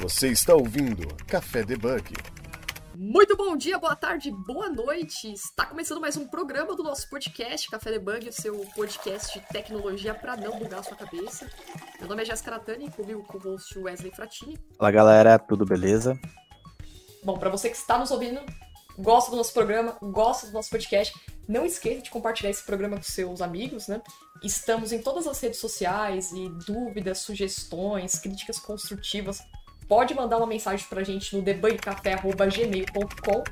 Você está ouvindo Café Debug. Muito bom dia, boa tarde, boa noite. Está começando mais um programa do nosso podcast Café Debug, o seu podcast de tecnologia para não bugar a sua cabeça. Meu nome é Jéssica Natani, comigo com o host Wesley Fratini. Fala galera, tudo beleza? Bom, para você que está nos ouvindo, gosta do nosso programa, gosta do nosso podcast, não esqueça de compartilhar esse programa com seus amigos, né? Estamos em todas as redes sociais e dúvidas, sugestões, críticas construtivas, pode mandar uma mensagem pra gente no debugcafé.gmail.com.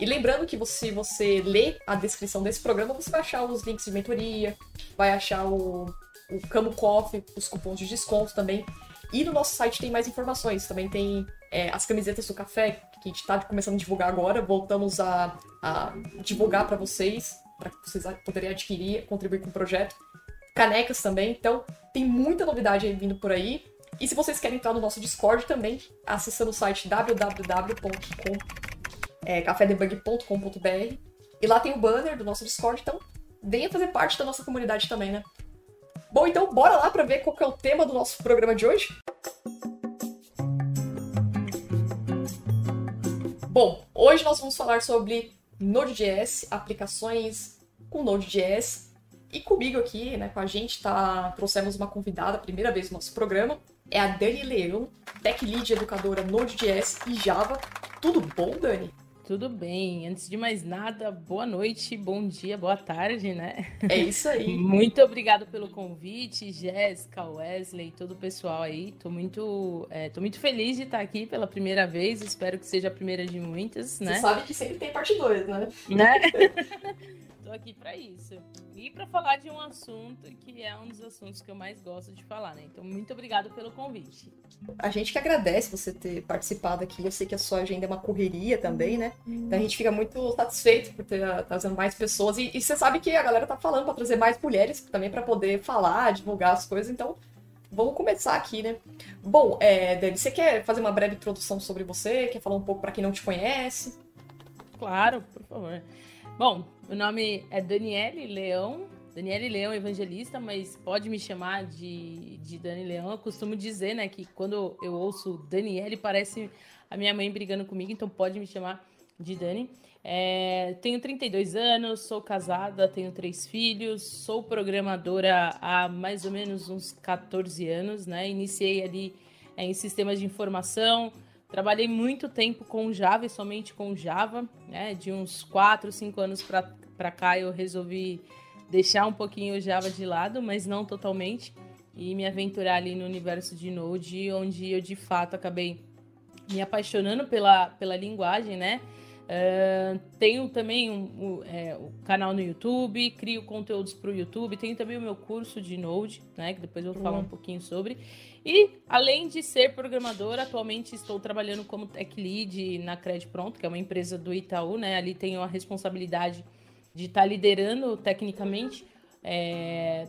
E lembrando que se você ler a descrição desse programa, você vai achar os links de mentoria, vai achar o, o Camo Coffee, os cupons de desconto também. E no nosso site tem mais informações. Também tem é, as camisetas do café, que a gente está começando a divulgar agora. Voltamos a, a divulgar para vocês, para que vocês poderem adquirir, contribuir com o projeto. Canecas também. Então, tem muita novidade vindo por aí. E se vocês querem entrar no nosso Discord também, acessando o site www.cafedebug.com.br. E lá tem o banner do nosso Discord, então venha fazer parte da nossa comunidade também, né? Bom, então bora lá para ver qual é o tema do nosso programa de hoje. Bom, hoje nós vamos falar sobre Node.js, aplicações com Node.js. E comigo aqui, né, com a gente, tá, trouxemos uma convidada, primeira vez no nosso programa, é a Dani Leão, Tech Lead Educadora Node.js e Java. Tudo bom, Dani? Tudo bem. Antes de mais nada, boa noite, bom dia, boa tarde, né? É isso aí. muito obrigado pelo convite, Jéssica, Wesley, todo o pessoal aí. Tô muito, é, tô muito feliz de estar aqui pela primeira vez. Espero que seja a primeira de muitas, né? Você sabe que sempre tem parte 2, né? Né? Tô aqui para isso. E para falar de um assunto que é um dos assuntos que eu mais gosto de falar, né? Então, muito obrigado pelo convite. A gente que agradece você ter participado aqui. Eu sei que a sua agenda é uma correria também, né? Então a gente fica muito satisfeito por ter ah, trazendo mais pessoas. E, e você sabe que a galera tá falando para trazer mais mulheres também para poder falar, divulgar as coisas. Então, vamos começar aqui, né? Bom, é, Dani, você quer fazer uma breve introdução sobre você? Quer falar um pouco para quem não te conhece? Claro, por favor. Bom, meu nome é Daniele Leão, Daniele Leão Evangelista, mas pode me chamar de, de Dani Leão. Eu costumo dizer, né, que quando eu ouço Daniele, parece a minha mãe brigando comigo, então pode me chamar de Dani. É, tenho 32 anos, sou casada, tenho três filhos, sou programadora há mais ou menos uns 14 anos, né? Iniciei ali é, em sistemas de informação, Trabalhei muito tempo com Java e somente com Java, né? De uns 4, 5 anos para cá eu resolvi deixar um pouquinho o Java de lado, mas não totalmente, e me aventurar ali no universo de Node, onde eu de fato acabei me apaixonando pela, pela linguagem, né? Uh, tenho também um, um, é, um, canal no YouTube, crio conteúdos para o YouTube, tenho também o meu curso de Node, né? Que depois eu vou falar um pouquinho sobre. E além de ser programadora, atualmente estou trabalhando como tech lead na Cred Pronto, que é uma empresa do Itaú, né? Ali tenho a responsabilidade de estar tá liderando tecnicamente é,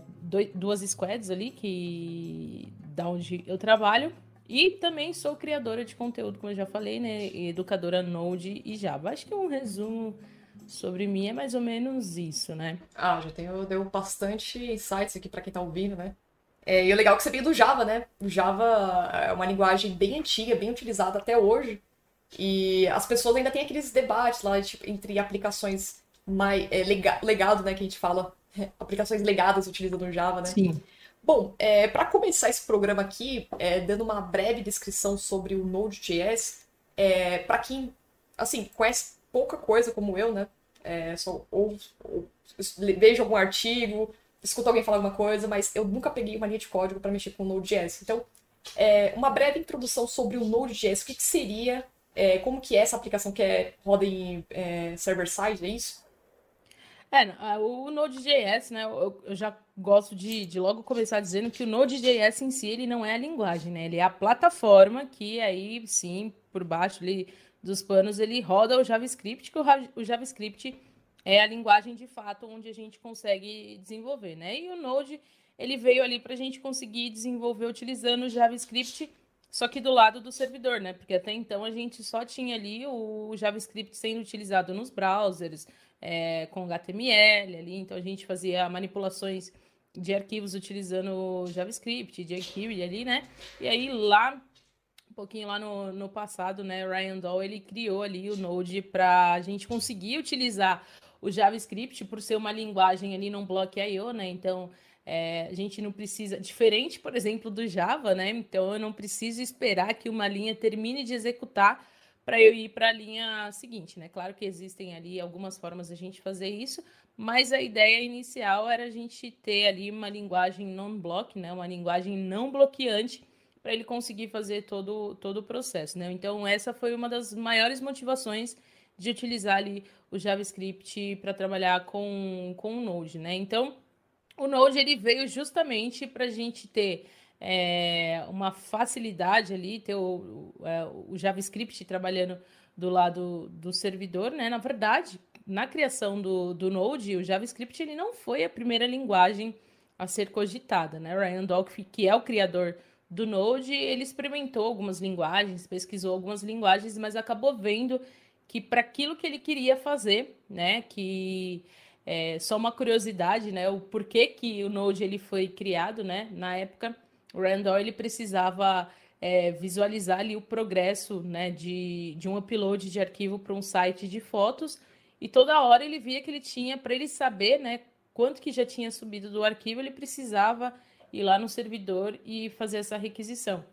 duas squads ali, que da onde eu trabalho. E também sou criadora de conteúdo, como eu já falei, né? Educadora Node e Java. Acho que um resumo sobre mim é mais ou menos isso, né? Ah, já tenho deu bastante insights aqui para quem tá ouvindo, né? É, e o legal é que você veio do Java, né? O Java é uma linguagem bem antiga, bem utilizada até hoje. E as pessoas ainda têm aqueles debates lá tipo, entre aplicações mais é, lega, legado, né? Que a gente fala, aplicações legadas utilizando o Java, né? Sim. Bom, é, para começar esse programa aqui, é, dando uma breve descrição sobre o Node.js, é, para quem, assim, conhece pouca coisa como eu, né? É, só, ou, ou vejo algum artigo, escuto alguém falar alguma coisa, mas eu nunca peguei uma linha de código para mexer com o Node.js. Então, é, uma breve introdução sobre o Node.js, o que, que seria, é, como que é essa aplicação que é, roda em é, server-side, é isso? É, o Node.js, né, eu, já gosto de, de, logo começar dizendo que o Node.js em si, ele não é a linguagem, né, ele é a plataforma que aí, sim, por baixo ali dos panos, ele roda o JavaScript, que o, o JavaScript é a linguagem de fato onde a gente consegue desenvolver, né, e o Node, ele veio ali para a gente conseguir desenvolver utilizando o JavaScript, só que do lado do servidor, né, porque até então a gente só tinha ali o JavaScript sendo utilizado nos browsers, é, com HTML ali, então a gente fazia manipulações de arquivos utilizando JavaScript, jQuery ali, né? E aí lá pouquinho lá no, no passado, né? Ryan Doll ele criou ali o Node para a gente conseguir utilizar o JavaScript por ser uma linguagem ali num bloco I/O, né? Então é, a gente não precisa, diferente, por exemplo, do Java, né? Então eu não preciso esperar que uma linha termine de executar para eu ir para a linha seguinte, né? Claro que existem ali algumas formas a gente fazer isso, mas a ideia inicial era a gente ter ali uma linguagem non-block, né? Uma linguagem não bloqueante para ele conseguir fazer todo, todo o processo, né? Então, essa foi uma das maiores motivações de utilizar ali o JavaScript para trabalhar com, com o Node, né? Então, o Node ele veio justamente para a gente ter é, uma facilidade ali, ter o, é, o JavaScript trabalhando do lado do servidor, né? Na verdade, na criação do, do Node, o JavaScript ele não foi a primeira linguagem a ser cogitada, né? Ryan Dolphy, que é o criador do Node, ele experimentou algumas linguagens, pesquisou algumas linguagens, mas acabou vendo que para aquilo que ele queria fazer, né, que é só uma curiosidade, né, o porquê que o Node ele foi criado, né, na época, o Randall precisava é, visualizar ali o progresso, né, de, de um upload de arquivo para um site de fotos e toda hora ele via que ele tinha, para ele saber, né, quanto que já tinha subido do arquivo, ele precisava ir lá no servidor e fazer essa requisição.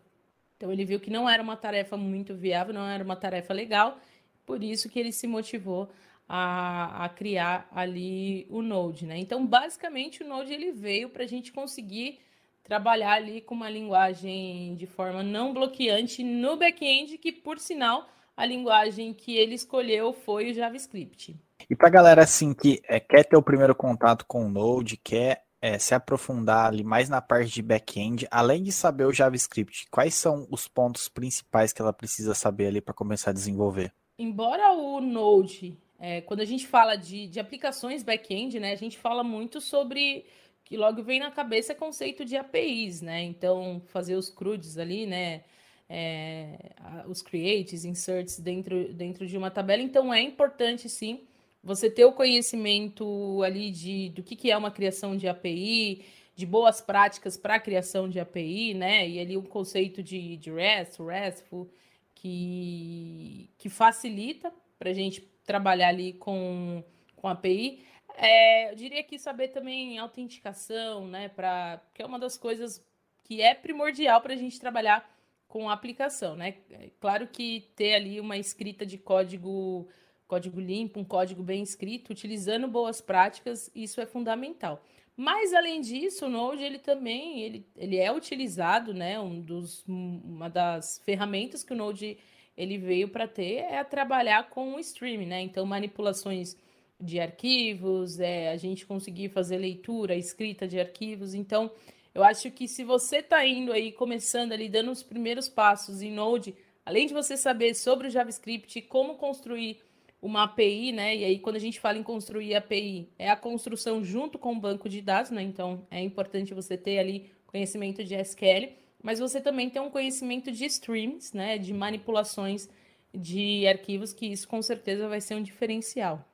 Então ele viu que não era uma tarefa muito viável, não era uma tarefa legal, por isso que ele se motivou a, a criar ali o Node, né? Então basicamente o Node ele veio para a gente conseguir trabalhar ali com uma linguagem de forma não bloqueante no back-end, que por sinal a linguagem que ele escolheu foi o JavaScript. E para galera assim que é, quer ter o primeiro contato com o Node, quer é, se aprofundar ali mais na parte de back-end, além de saber o JavaScript, quais são os pontos principais que ela precisa saber ali para começar a desenvolver? Embora o Node, é, quando a gente fala de, de aplicações back-end, né, a gente fala muito sobre que logo vem na cabeça o conceito de APIs, né? Então, fazer os CRUDs ali, né? É, os creates, inserts dentro, dentro de uma tabela. Então, é importante, sim, você ter o conhecimento ali de do que, que é uma criação de API, de boas práticas para a criação de API, né? E ali um conceito de, de REST, RESTful, que, que facilita para a gente trabalhar ali com, com API. É, eu diria que saber também autenticação, né? Pra, que é uma das coisas que é primordial para a gente trabalhar com a aplicação, né? É claro que ter ali uma escrita de código código limpo, um código bem escrito, utilizando boas práticas, isso é fundamental. Mas além disso, o Node ele também ele, ele é utilizado, né? Um dos, uma das ferramentas que o Node ele veio para ter é trabalhar com o streaming, né? Então manipulações de arquivos, é, a gente conseguir fazer leitura, escrita de arquivos. Então, eu acho que se você está indo aí, começando ali, dando os primeiros passos em Node, além de você saber sobre o JavaScript, como construir uma API, né? E aí, quando a gente fala em construir API, é a construção junto com o banco de dados, né? Então, é importante você ter ali conhecimento de SQL, mas você também tem um conhecimento de streams, né? De manipulações de arquivos, que isso com certeza vai ser um diferencial.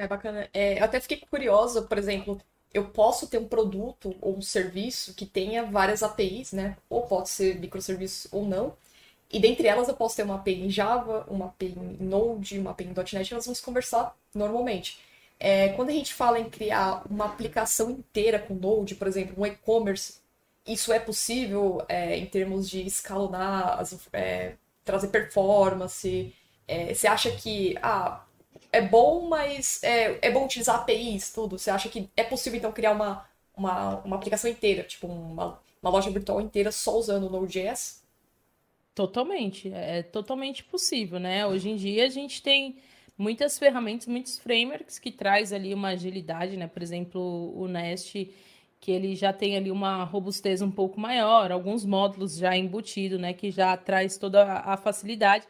É bacana. É, eu até fiquei curiosa, por exemplo, eu posso ter um produto ou um serviço que tenha várias APIs, né? Ou pode ser microserviço ou não. E dentre elas eu posso ter uma API em Java, uma API em Node, uma API em .NET, nós vamos conversar normalmente. É, quando a gente fala em criar uma aplicação inteira com Node, por exemplo, um e-commerce, isso é possível é, em termos de escalonar, é, trazer performance? É, você acha que ah, é bom, mas é, é bom utilizar APIs, tudo? Você acha que é possível então criar uma, uma, uma aplicação inteira, tipo uma, uma loja virtual inteira só usando o Node.js? Totalmente, é totalmente possível, né? Hoje em dia a gente tem muitas ferramentas, muitos frameworks que traz ali uma agilidade, né? Por exemplo, o Nest, que ele já tem ali uma robustez um pouco maior, alguns módulos já embutidos, né? Que já traz toda a facilidade.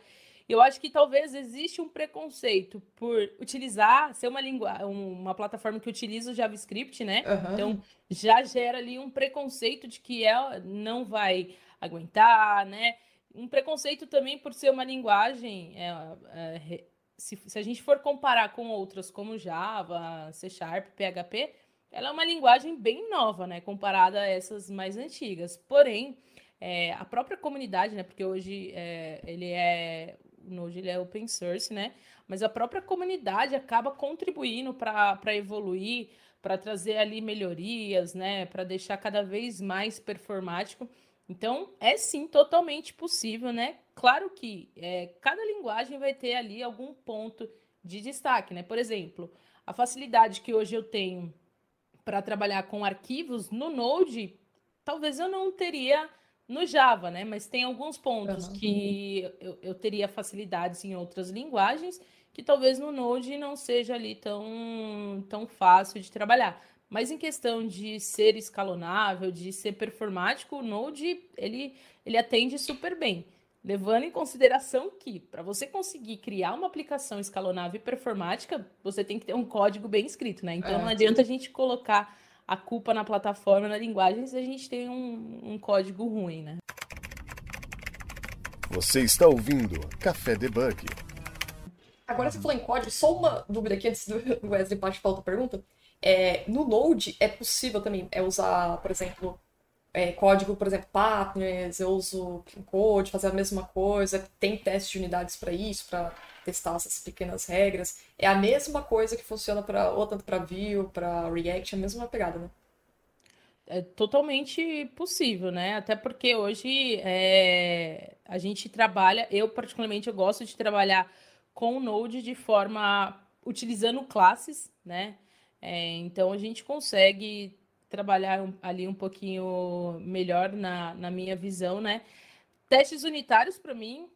Eu acho que talvez existe um preconceito por utilizar, ser uma língua, uma plataforma que utiliza o JavaScript, né? Uhum. Então já gera ali um preconceito de que ela não vai aguentar, né? um preconceito também por ser uma linguagem. É, é, se, se, a gente for comparar com outras como Java, C Sharp, PHP, ela é uma linguagem bem nova, né? Comparada a essas mais antigas. Porém, é, a própria comunidade, né? Porque hoje é, ele é o Node ele é open source, né? Mas a própria comunidade acaba contribuindo para evoluir, para trazer ali melhorias, né? Para deixar cada vez mais performático. Então, é sim totalmente possível, né? Claro que é, cada linguagem vai ter ali algum ponto de destaque, né? Por exemplo, a facilidade que hoje eu tenho para trabalhar com arquivos no Node, talvez eu não teria no Java, né? Mas tem alguns pontos uhum. que eu, eu teria facilidades em outras linguagens que talvez no Node não seja ali tão, tão fácil de trabalhar. Mas em questão de ser escalonável, de ser performático, o Node ele, ele atende super bem. Levando em consideração que, para você conseguir criar uma aplicação escalonável e performática, você tem que ter um código bem escrito, né? Então é. não adianta a gente colocar a culpa na plataforma, na linguagem, se a gente tem um, um código ruim, né? Você está ouvindo Café Debug. Agora você falou em código, só uma dúvida aqui antes do Wesley partir para outra pergunta. É, no Node é possível também é usar, por exemplo, é, código, por exemplo, partners, eu uso Code, fazer a mesma coisa, tem teste de unidades para isso, para testar essas pequenas regras. É a mesma coisa que funciona para ou tanto para Vue, para React, é a mesma pegada, né? É totalmente possível, né? Até porque hoje é, a gente trabalha, eu particularmente eu gosto de trabalhar com o Node de forma utilizando classes, né? É, então a gente consegue trabalhar ali um pouquinho melhor na, na minha visão, né? Testes unitários, para mim,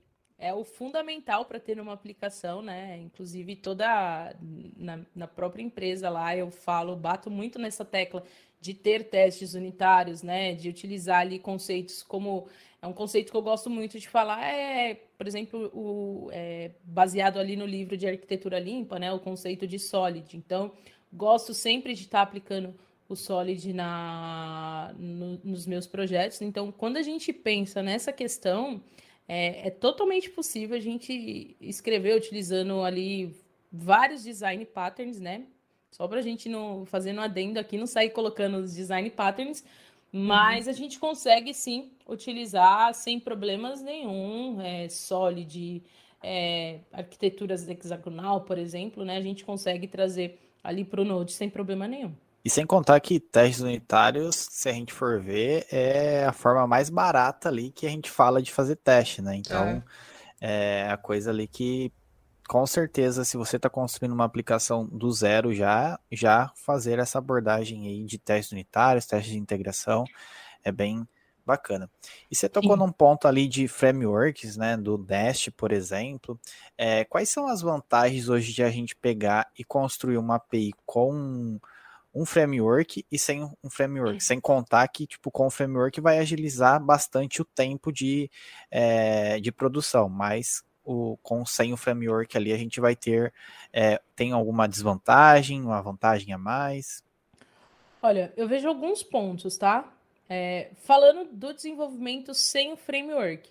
é o fundamental para ter uma aplicação, né? Inclusive, toda na, na, própria empresa lá, eu falo, bato muito nessa tecla de ter testes unitários, né? De utilizar ali conceitos como. É um conceito que eu gosto muito de falar, é, por exemplo, o, é, baseado ali no livro de arquitetura limpa, né? O conceito de solid. Então, gosto sempre de estar tá aplicando o Solid na, no, nos meus projetos. Então, quando a gente pensa nessa questão, é, é, totalmente possível a gente escrever utilizando ali vários design patterns, né? Só para a gente não fazendo adendo aqui, não sair colocando os design patterns, mas uhum. a gente consegue sim utilizar sem problemas nenhum, é, Solid, é, arquiteturas hexagonal, por exemplo, né? A gente consegue trazer ali para o Node sem problema nenhum. E sem contar que testes unitários, se a gente for ver, é a forma mais barata ali que a gente fala de fazer teste, né? Então, é, é a coisa ali que, com certeza, se você está construindo uma aplicação do zero já, já fazer essa abordagem aí de testes unitários, testes de integração, é bem bacana. E você tocou Sim. num ponto ali de frameworks, né, do Nest, por exemplo. É, quais são as vantagens hoje de a gente pegar e construir uma API com um framework e sem um framework, sem contar que, tipo, com o framework vai agilizar bastante o tempo de, é, de produção, mas o, com sem o framework ali a gente vai ter, é, tem alguma desvantagem, uma vantagem a mais? Olha, eu vejo alguns pontos, tá? É, falando do desenvolvimento sem o framework,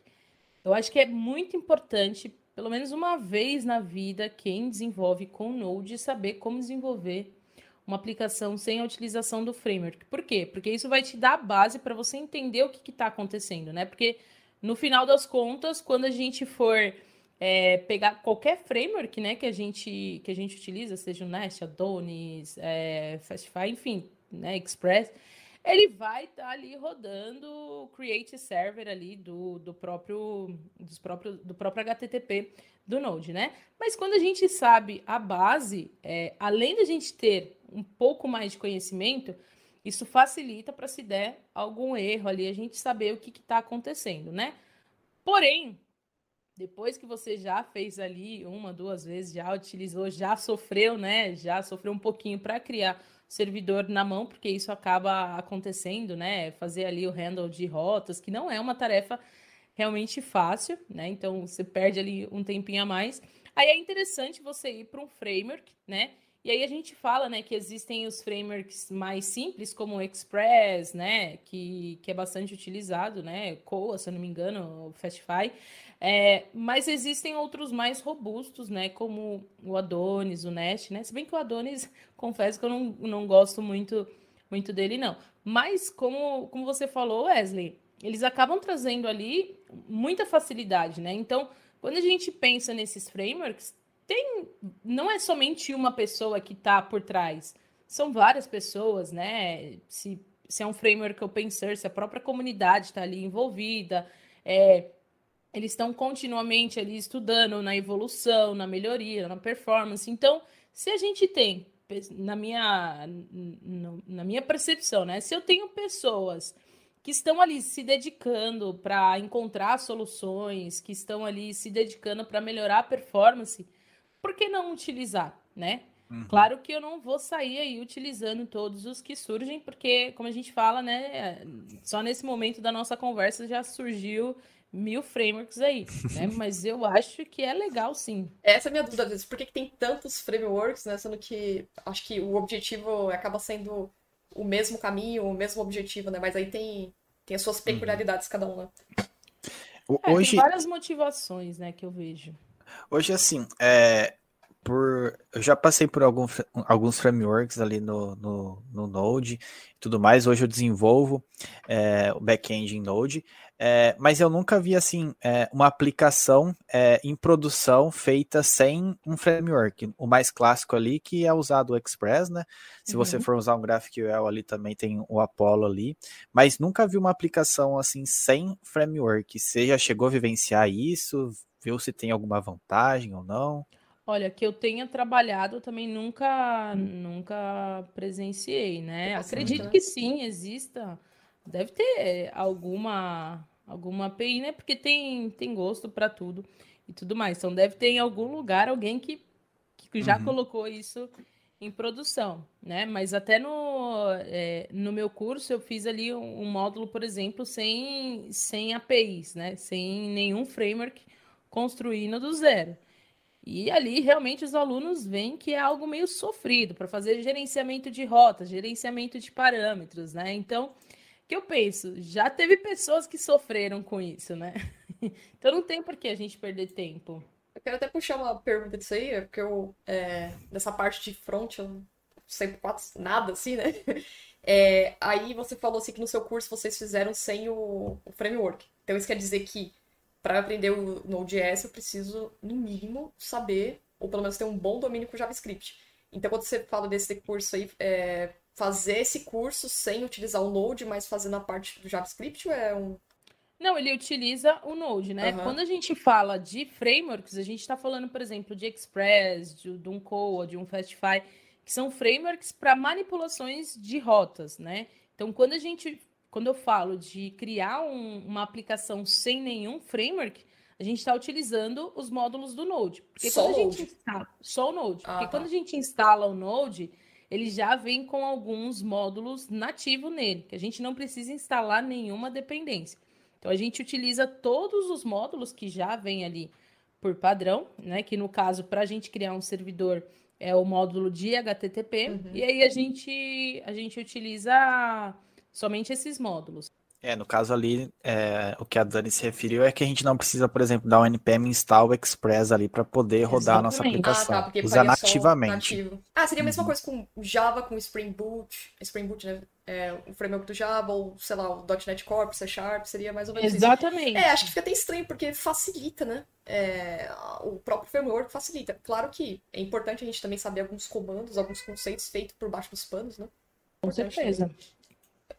eu acho que é muito importante, pelo menos uma vez na vida, quem desenvolve com Node saber como desenvolver uma aplicação sem a utilização do framework. Por quê? Porque isso vai te dar a base para você entender o que está acontecendo, né? Porque no final das contas, quando a gente for é, pegar qualquer framework, né, que a gente que a gente utiliza, seja o Nest, Adonis, é, Fastify, enfim, né, Express, ele vai estar tá ali rodando o create server ali do, do próprio dos próprio, do próprio HTTP do Node, né? Mas quando a gente sabe a base, é, além da gente ter um pouco mais de conhecimento, isso facilita para se der algum erro ali, a gente saber o que está acontecendo, né? Porém, depois que você já fez ali uma, duas vezes, já utilizou, já sofreu, né? Já sofreu um pouquinho para criar servidor na mão, porque isso acaba acontecendo, né? Fazer ali o handle de rotas, que não é uma tarefa realmente fácil, né? Então você perde ali um tempinho a mais. Aí é interessante você ir para um framework, né? E aí a gente fala, né, que existem os frameworks mais simples, como o Express, né, que, que é bastante utilizado, né, Coa, se eu não me engano, o Fastify. É, mas existem outros mais robustos, né? Como o Adonis, o Nest, né? Se bem que o Adonis, confesso que eu não, não gosto muito, muito dele, não. Mas, como, como você falou, Wesley, eles acabam trazendo ali muita facilidade, né? Então, quando a gente pensa nesses frameworks, tem não é somente uma pessoa que está por trás, são várias pessoas, né? Se, se é um framework open source, a própria comunidade está ali envolvida, é, eles estão continuamente ali estudando na evolução, na melhoria, na performance. Então, se a gente tem, na minha, na minha percepção, né? Se eu tenho pessoas que estão ali se dedicando para encontrar soluções, que estão ali se dedicando para melhorar a performance, por que não utilizar, né? Uhum. Claro que eu não vou sair aí utilizando todos os que surgem, porque, como a gente fala, né, só nesse momento da nossa conversa já surgiu mil frameworks aí, né? Mas eu acho que é legal sim. Essa é a minha dúvida, às vezes, por que, que tem tantos frameworks, né? Sendo que acho que o objetivo acaba sendo o mesmo caminho, o mesmo objetivo, né? Mas aí tem, tem as suas uhum. peculiaridades uhum. cada um, né? É, Hoje... Tem várias motivações, né, que eu vejo. Hoje, assim, é, por, eu já passei por algum, alguns frameworks ali no, no, no Node e tudo mais. Hoje eu desenvolvo é, o back-end em Node, é, mas eu nunca vi assim é, uma aplicação é, em produção feita sem um framework. O mais clássico ali que é usado o Express, né? Se uhum. você for usar um GraphQL ali também tem o Apollo ali, mas nunca vi uma aplicação assim sem framework. Você já chegou a vivenciar isso? Viu se tem alguma vantagem ou não? Olha, que eu tenha trabalhado, eu também nunca, nunca presenciei, né? Acredito né? que sim, exista. Deve ter alguma alguma API, né? Porque tem, tem gosto para tudo e tudo mais. Então deve ter em algum lugar alguém que, que já uhum. colocou isso em produção, né? Mas até no, é, no meu curso eu fiz ali um, um, módulo, por exemplo, sem, sem APIs, né? Sem nenhum framework construindo do zero. E ali realmente os alunos veem que é algo meio sofrido para fazer gerenciamento de rotas, gerenciamento de parâmetros, né? Então, o que eu penso? Já teve pessoas que sofreram com isso, né? então não tem por que a gente perder tempo. Eu quero até puxar uma pergunta disso aí, porque eu, é, nessa parte de front, eu não sei quase nada, assim, né? É, aí você falou assim que no seu curso vocês fizeram sem o, o framework. Então isso quer dizer que para aprender o Node.js, eu preciso, no mínimo, saber, ou pelo menos ter um bom domínio com JavaScript. Então, quando você fala desse curso aí, é fazer esse curso sem utilizar o Node, mas fazendo a parte do JavaScript, é um. Não, ele utiliza o Node, né? Uhum. Quando a gente fala de frameworks, a gente está falando, por exemplo, de Express, de, de um Coa, de um Fastify, que são frameworks para manipulações de rotas, né? Então, quando a gente quando eu falo de criar um, uma aplicação sem nenhum framework, a gente está utilizando os módulos do Node. Porque só quando a gente instala, só o Node. Ah, porque quando a gente instala o Node, ele já vem com alguns módulos nativos nele, que a gente não precisa instalar nenhuma dependência. Então a gente utiliza todos os módulos que já vem ali por padrão, né? Que no caso, para a gente criar um servidor é o módulo de HTTP, uhum. e aí a gente, a gente utiliza somente esses módulos. É, no caso ali, é, o que a Dani se referiu é que a gente não precisa, por exemplo, dar um npm install express ali para poder rodar Exatamente. a nossa aplicação. Ah, tá, Usar nativamente. Ah, seria a mesma uhum. coisa com Java, com Spring Boot, Spring Boot, né? É, o framework do Java, ou sei lá, o .NET Core, C Sharp, seria mais ou menos Exatamente. isso. É, acho que fica até estranho, porque facilita, né? É, o próprio framework facilita. Claro que é importante a gente também saber alguns comandos, alguns conceitos feitos por baixo dos panos, né? Com certeza. Também.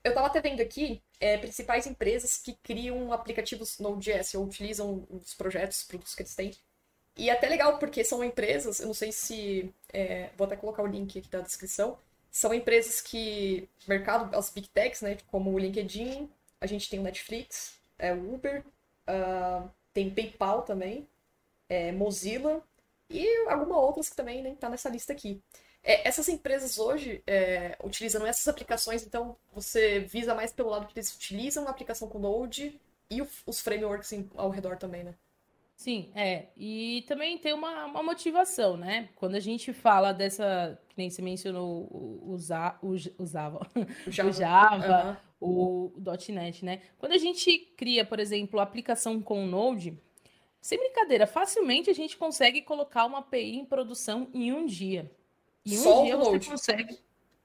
Eu estava até vendo aqui é, principais empresas que criam aplicativos Node.js ou utilizam os projetos, os produtos que eles têm. E é até legal porque são empresas, eu não sei se. É, vou até colocar o link aqui da descrição. São empresas que. Mercado, as big techs, né? Como o LinkedIn, a gente tem o Netflix, é, o Uber, uh, tem PayPal também, é, Mozilla e algumas outras que também nem né, tá nessa lista aqui. É, essas empresas hoje é, utilizam essas aplicações, então você visa mais pelo lado que eles utilizam a aplicação com Node e o, os frameworks em, ao redor também, né? Sim, é. E também tem uma, uma motivação, né? Quando a gente fala dessa, que nem você mencionou, o, o, o, Java, o Java, uhum. o, .NET, né? Quando a gente cria, por exemplo, a aplicação com Node, sem brincadeira, facilmente a gente consegue colocar uma API em produção em um dia. E um só dia você Node. consegue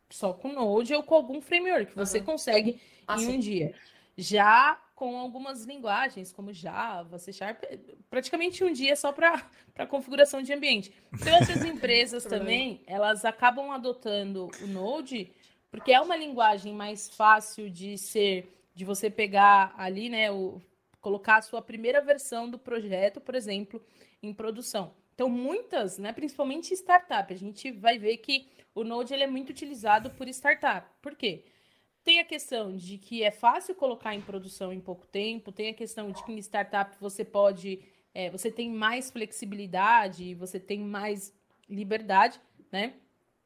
só com Node ou com algum framework, você uhum. consegue ah, em sim. um dia. Já com algumas linguagens, como Java, C Sharp, praticamente um dia só para configuração de ambiente. Então, essas empresas também, elas acabam adotando o Node, porque é uma linguagem mais fácil de ser, de você pegar ali, né, o, colocar a sua primeira versão do projeto, por exemplo, em produção. Então, muitas, né, principalmente startup, a gente vai ver que o Node ele é muito utilizado por startup. Por quê? Tem a questão de que é fácil colocar em produção em pouco tempo, tem a questão de que em startup você pode, é, você tem mais flexibilidade, você tem mais liberdade, né?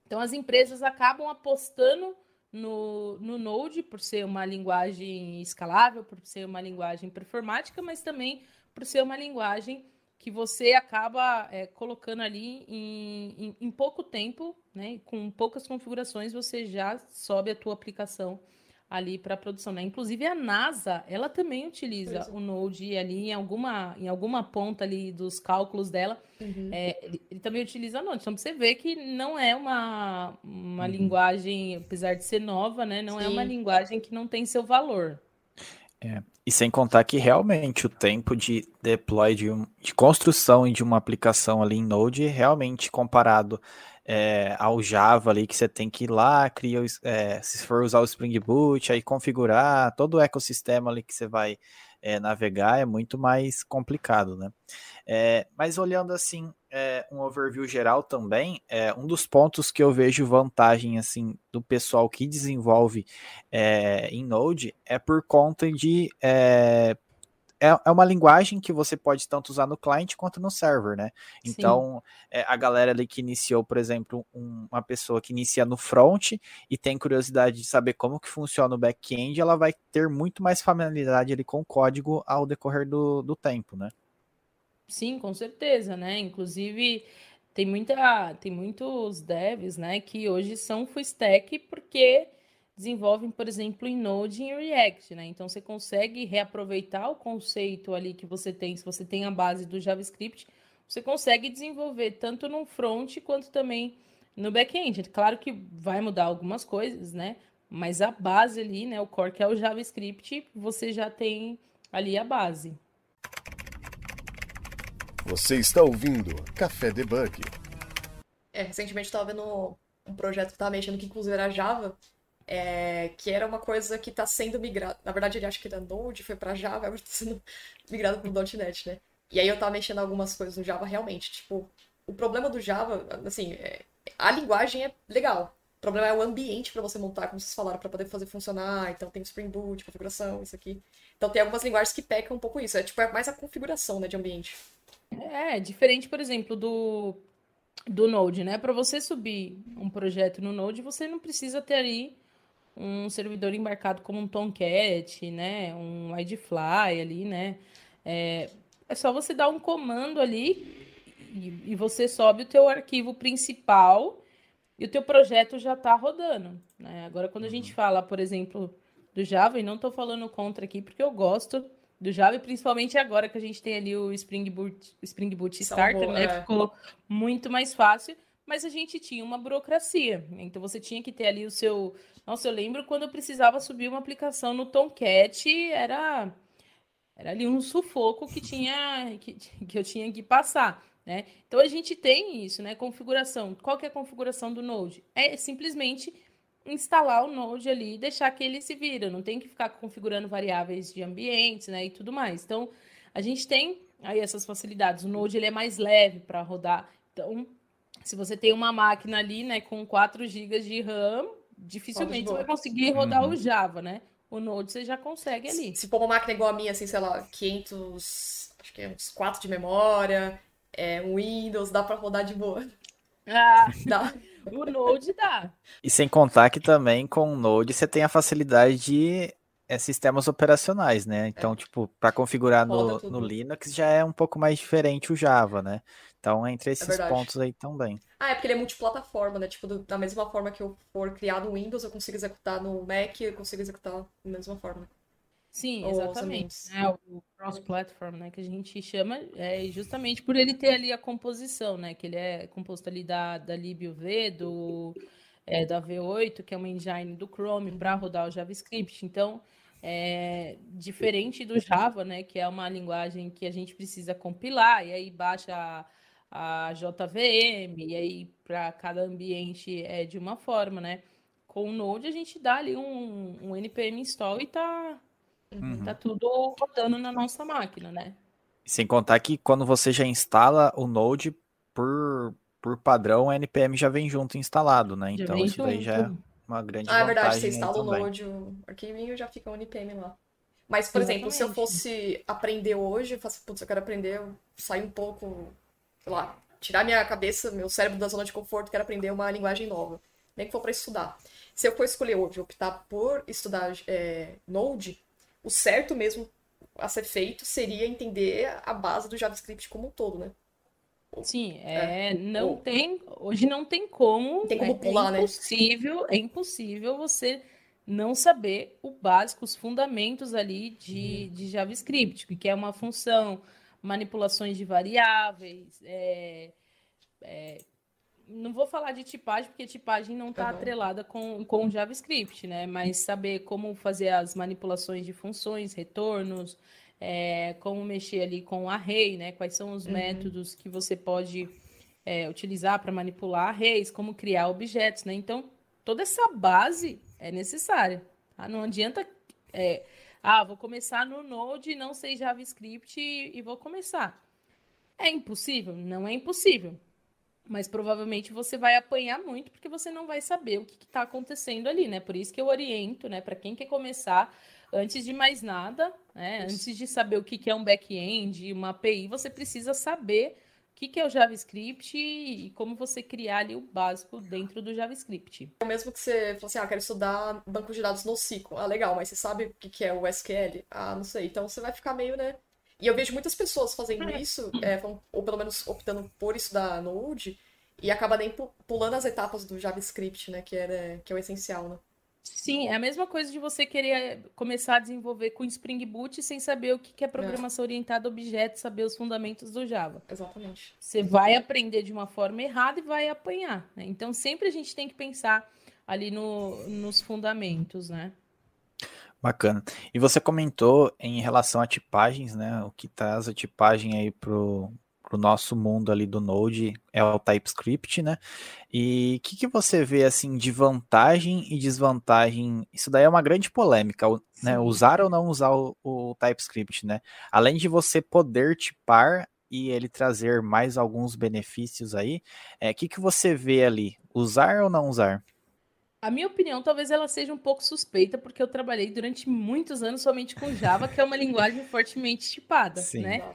Então as empresas acabam apostando no, no Node por ser uma linguagem escalável, por ser uma linguagem performática, mas também por ser uma linguagem que você acaba é, colocando ali em, em, em, pouco tempo, né? Com poucas configurações, você já sobe a tua aplicação ali para produção, né? Inclusive a NASA, ela também utiliza é. o Node ali em alguma, em alguma ponta ali dos cálculos dela. Uhum. É, ele, ele, também utiliza Node. Então você vê que não é uma, uma uhum. linguagem, apesar de ser nova, né? Não Sim. é uma linguagem que não tem seu valor. É. E sem contar que realmente o tempo de deploy, de, um, de construção de uma aplicação ali em Node, realmente comparado é, ao Java ali, que você tem que ir lá, criar, é, se for usar o Spring Boot, aí configurar todo o ecossistema ali que você vai é, navegar, é muito mais complicado, né? É, mas olhando assim, é, um overview geral também, é, um dos pontos que eu vejo vantagem assim do pessoal que desenvolve é, em Node é por conta de é, é, uma linguagem que você pode tanto usar no cliente quanto no server, né? Então, é, a galera ali que iniciou, por exemplo, um, uma pessoa que inicia no front e tem curiosidade de saber como que funciona o back-end, ela vai ter muito mais familiaridade ali com o código ao decorrer do, do tempo, né? Sim, com certeza, né? Inclusive, tem muita, tem muitos devs, né, que hoje são full stack porque desenvolvem, por exemplo, em Node e em React, né? Então você consegue reaproveitar o conceito ali que você tem, se você tem a base do JavaScript, você consegue desenvolver tanto no front quanto também no back-end. Claro que vai mudar algumas coisas, né? Mas a base ali, né, o core que é o JavaScript, você já tem ali a base. Você está ouvindo Café Debug. É, recentemente eu estava vendo um projeto que estava mexendo que inclusive era Java, é, que era uma coisa que está sendo migrada. Na verdade, ele acha que da Node foi para Java, agora está sendo migrado para o .NET, né? E aí eu tava mexendo algumas coisas no Java realmente. Tipo, o problema do Java, assim, é, a linguagem é legal. O problema é o ambiente para você montar, como vocês falaram, para poder fazer funcionar. Então tem o Spring Boot, configuração, isso aqui. Então tem algumas linguagens que pecam um pouco isso. É tipo, é mais a configuração, né, de ambiente. É, diferente, por exemplo, do, do Node, né? Para você subir um projeto no Node, você não precisa ter ali um servidor embarcado como um Tomcat, né? Um Idfly ali, né? É, é só você dar um comando ali e, e, você sobe o teu arquivo principal e o teu projeto já está rodando. Né? Agora, quando a gente uhum. fala, por exemplo, do Java, e não estou falando contra aqui porque eu gosto do Java, e principalmente agora que a gente tem ali o Spring Boot, Spring Boot Starter, né? É. Ficou muito mais fácil mas a gente tinha uma burocracia. Então você tinha que ter ali o seu. Nossa, eu lembro quando eu precisava subir uma aplicação no Tomcat, era era ali um sufoco que tinha que, que eu tinha que passar, né? Então a gente tem isso, né? Configuração. Qual que é a configuração do Node? É simplesmente instalar o Node ali e deixar que ele se vira. Não tem que ficar configurando variáveis de ambientes, né? E tudo mais. Então a gente tem aí essas facilidades. O Node ele é mais leve para rodar. Então se você tem uma máquina ali, né, com 4 GB de RAM, dificilmente você vai conseguir rodar uhum. o Java, né? O Node você já consegue ali. Se, se for uma máquina igual a minha, assim, sei lá, 500, acho que é uns 4 de memória, é, um Windows, dá para rodar de boa. Ah, dá. o Node dá. E sem contar que também com o Node você tem a facilidade de é, sistemas operacionais, né? Então, é. tipo, para configurar no, no, Linux já é um pouco mais diferente o Java, né? Então, entre é esses é pontos aí também. Ah, é porque ele é multiplataforma, né? Tipo, do, da mesma forma que eu for criar no Windows, eu consigo executar no Mac, eu consigo executar da mesma forma. Sim, exatamente. É, o cross-platform, né, que a gente chama, é justamente por ele ter ali a composição, né, que ele é composto ali da, da libuv, do, é, da V8, que é uma engine do Chrome, para rodar o JavaScript. Então, É, diferente do Java, né, que é uma linguagem que a gente precisa compilar, e aí baixa a, a JVM, e aí para cada ambiente é de uma forma, né? Com o Node a gente dá ali um, um npm install e tá, uhum. tá tudo rodando na nossa máquina, né? Sem contar que quando você já instala o Node, por, por padrão, o NPM já vem junto instalado, né? Já então isso junto. daí já é uma grande ah, é verdade, você instala o Node, o arquivinho já fica o NPM lá. Mas, por Exatamente. exemplo, se eu fosse aprender hoje, eu faço, putz, eu quero aprender, sair um pouco, sei lá, tirar minha cabeça, meu cérebro da zona de conforto, quero aprender uma linguagem nova. Nem que for para estudar. Se eu for escolher hoje, optar por estudar é, Node, o certo mesmo a ser feito seria entender a base do JavaScript como um todo, né? Sim, é, é. não tem. Hoje não tem como. Tem como é, pular, é impossível, né? É impossível você não saber o básico, os fundamentos ali de, uhum. de JavaScript, que é uma função, manipulações de variáveis, é, é, não vou falar de tipagem, porque tipagem não está uhum. atrelada com, com JavaScript, né? Mas saber como fazer as manipulações de funções, retornos, é, como mexer ali com array, né? Quais são os uhum. métodos que você pode é, utilizar para manipular arrays, como criar objetos, né? Então, toda essa base é necessária. Tá? Não adianta, é, ah, vou começar no Node não sei JavaScript e, e vou começar. É impossível? Não é impossível. Mas provavelmente você vai apanhar muito porque você não vai saber o que está acontecendo ali, né? Por isso que eu oriento, né, para quem quer começar, antes de mais nada, né? Antes de saber o que é um back-end, uma API, você precisa saber o que é o JavaScript e como você criar ali o básico dentro do JavaScript. É mesmo que você fale assim, ah, quero estudar banco de dados no SQL. Ah, legal, mas você sabe o que é o SQL? Ah, não sei. Então você vai ficar meio, né? E eu vejo muitas pessoas fazendo é. isso, é, ou pelo menos optando por estudar Node, e acaba nem pulando as etapas do JavaScript, né? Que, era, que é o essencial, né? Sim, é a mesma coisa de você querer começar a desenvolver com Spring Boot sem saber o que é programação é. orientada a objetos, saber os fundamentos do Java. Exatamente. Você vai aprender de uma forma errada e vai apanhar. Né? Então, sempre a gente tem que pensar ali no, nos fundamentos, né? Bacana. E você comentou em relação a tipagens, né? O que traz a tipagem aí pro, para o nosso mundo ali do Node é o TypeScript, né? E o que, que você vê assim de vantagem e desvantagem? Isso daí é uma grande polêmica, né? Usar ou não usar o, o TypeScript, né? Além de você poder tipar e ele trazer mais alguns benefícios aí, é, o é, que, que você vê ali? Usar ou não usar? A minha opinião, talvez ela seja um pouco suspeita, porque eu trabalhei durante muitos anos somente com Java, que é uma linguagem fortemente tipada, Sim. né?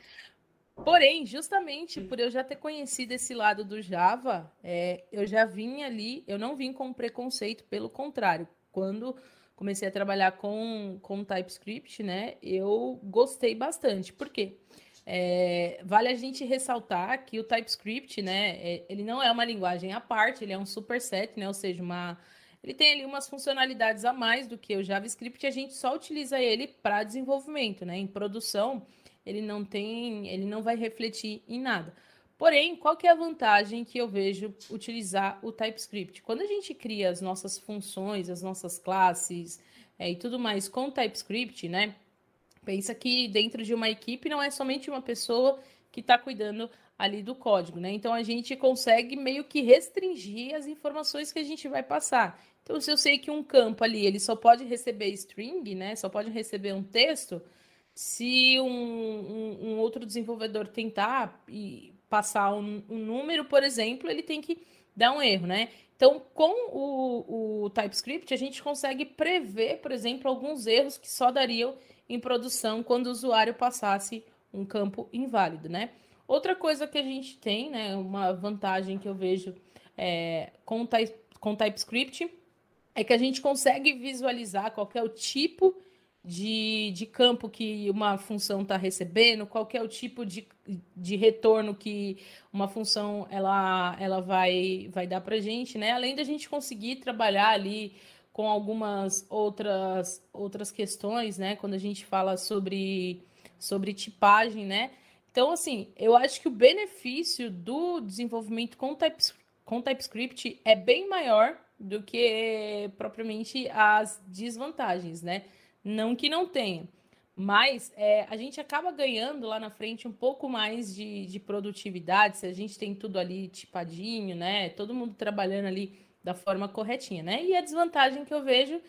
Porém, justamente por eu já ter conhecido esse lado do Java, é, eu já vim ali, eu não vim com preconceito, pelo contrário. Quando comecei a trabalhar com, com TypeScript, né, eu gostei bastante. Por quê? É, vale a gente ressaltar que o TypeScript, né, é, ele não é uma linguagem à parte, ele é um superset, né, ou seja, uma, ele tem ali umas funcionalidades a mais do que o JavaScript, e a gente só utiliza ele para desenvolvimento, né, em produção ele não tem, ele não vai refletir em nada. Porém, qual que é a vantagem que eu vejo utilizar o TypeScript? Quando a gente cria as nossas funções, as nossas classes é, e tudo mais com TypeScript, né? Pensa que dentro de uma equipe não é somente uma pessoa que está cuidando ali do código, né? Então a gente consegue meio que restringir as informações que a gente vai passar. Então, se eu sei que um campo ali ele só pode receber string, né? Só pode receber um texto, se um, um, um outro desenvolvedor tentar e passar um, um, número, por exemplo, ele tem que dar um erro, né? Então, com o, o TypeScript, a gente consegue prever, por exemplo, alguns erros que só dariam em produção quando o usuário passasse um campo inválido, né? Outra coisa que a gente tem, né, uma vantagem que eu vejo é, com, com TypeScript, é que a gente consegue visualizar qual é o tipo de, de campo que uma função está recebendo, qual é o tipo de, de retorno que uma função ela, ela vai, vai dar para a gente, né? Além da gente conseguir trabalhar ali com algumas outras, outras questões, né? Quando a gente fala sobre, sobre tipagem, né? Então, assim, eu acho que o benefício do desenvolvimento com, types, com TypeScript é bem maior do que propriamente as desvantagens, né? Não que não tenha. Mas é, a gente acaba ganhando lá na frente um pouco mais de, de produtividade, se a gente tem tudo ali tipadinho, né? Todo mundo trabalhando ali da forma corretinha, né? E a desvantagem que eu vejo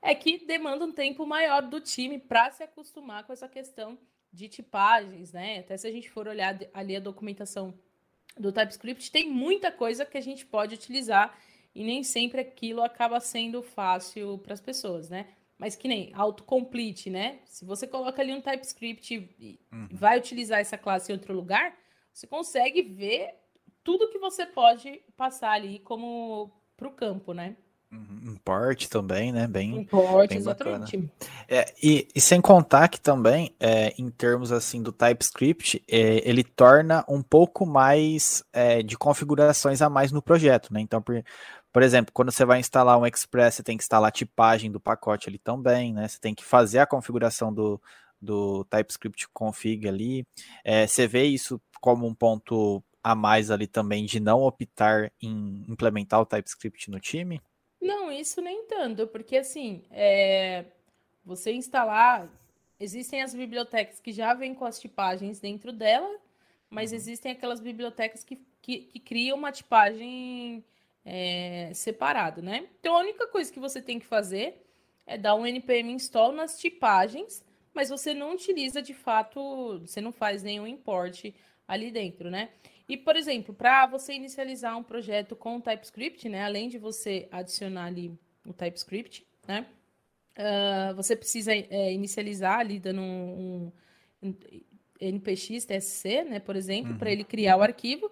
é que demanda um tempo maior do time para se acostumar com essa questão de tipagens, né? Até se a gente for olhar ali a documentação do TypeScript, tem muita coisa que a gente pode utilizar e nem sempre aquilo acaba sendo fácil para as pessoas, né? Mas que nem autocomplete, né? Se você coloca ali um TypeScript e uhum. vai utilizar essa classe em outro lugar, você consegue ver tudo que você pode passar ali como para o campo, né? Uhum. Import também, né? Bem, Import, bem exatamente. É, e, e, sem contar que também, é, em termos assim do TypeScript, é, ele torna um pouco mais é, de configurações a mais no projeto, né? Então, por, por exemplo, quando você vai instalar um Express, você tem que instalar a tipagem do pacote ali também, né? Você tem que fazer a configuração do, do TypeScript config ali. É, você vê isso como um ponto a mais ali também de não optar em implementar o TypeScript no time? Não, isso nem tanto, porque assim, é, você instalar. Existem as bibliotecas que já vêm com as tipagens dentro dela, mas uhum. existem aquelas bibliotecas que, que, que criam uma tipagem é, separado, né? Então a única coisa que você tem que fazer é dar um npm install nas tipagens, mas você não utiliza de fato, você não faz nenhum import ali dentro, né? E, por exemplo, para você inicializar um projeto com TypeScript, né? Além de você adicionar ali o TypeScript, né? Uh, você precisa é, inicializar ali dando um, um, npx tsc, né? Por exemplo, uhum. para ele criar o arquivo.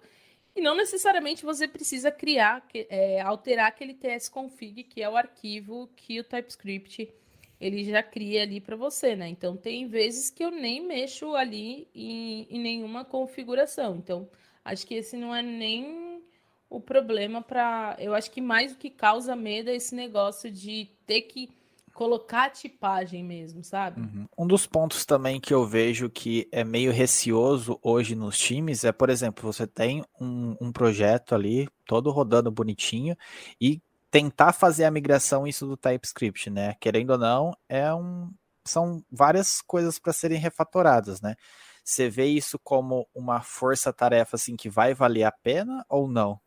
E não necessariamente você precisa criar, é, alterar aquele tsconfig, que é o arquivo que o TypeScript ele já cria ali para você, né? Então tem vezes que eu nem mexo ali em, em nenhuma configuração. Então acho que esse não é nem o problema para. Eu acho que mais o que causa medo é esse negócio de ter que colocar a tipagem mesmo, sabe? Uhum. Um dos pontos também que eu vejo que é meio receoso hoje nos times é, por exemplo, você tem um, um projeto ali, todo rodando bonitinho, e tentar fazer a migração isso do TypeScript, né? Querendo ou não, é um, são várias coisas para serem refatoradas, né? Você vê isso como uma força-tarefa assim que vai valer a pena ou não?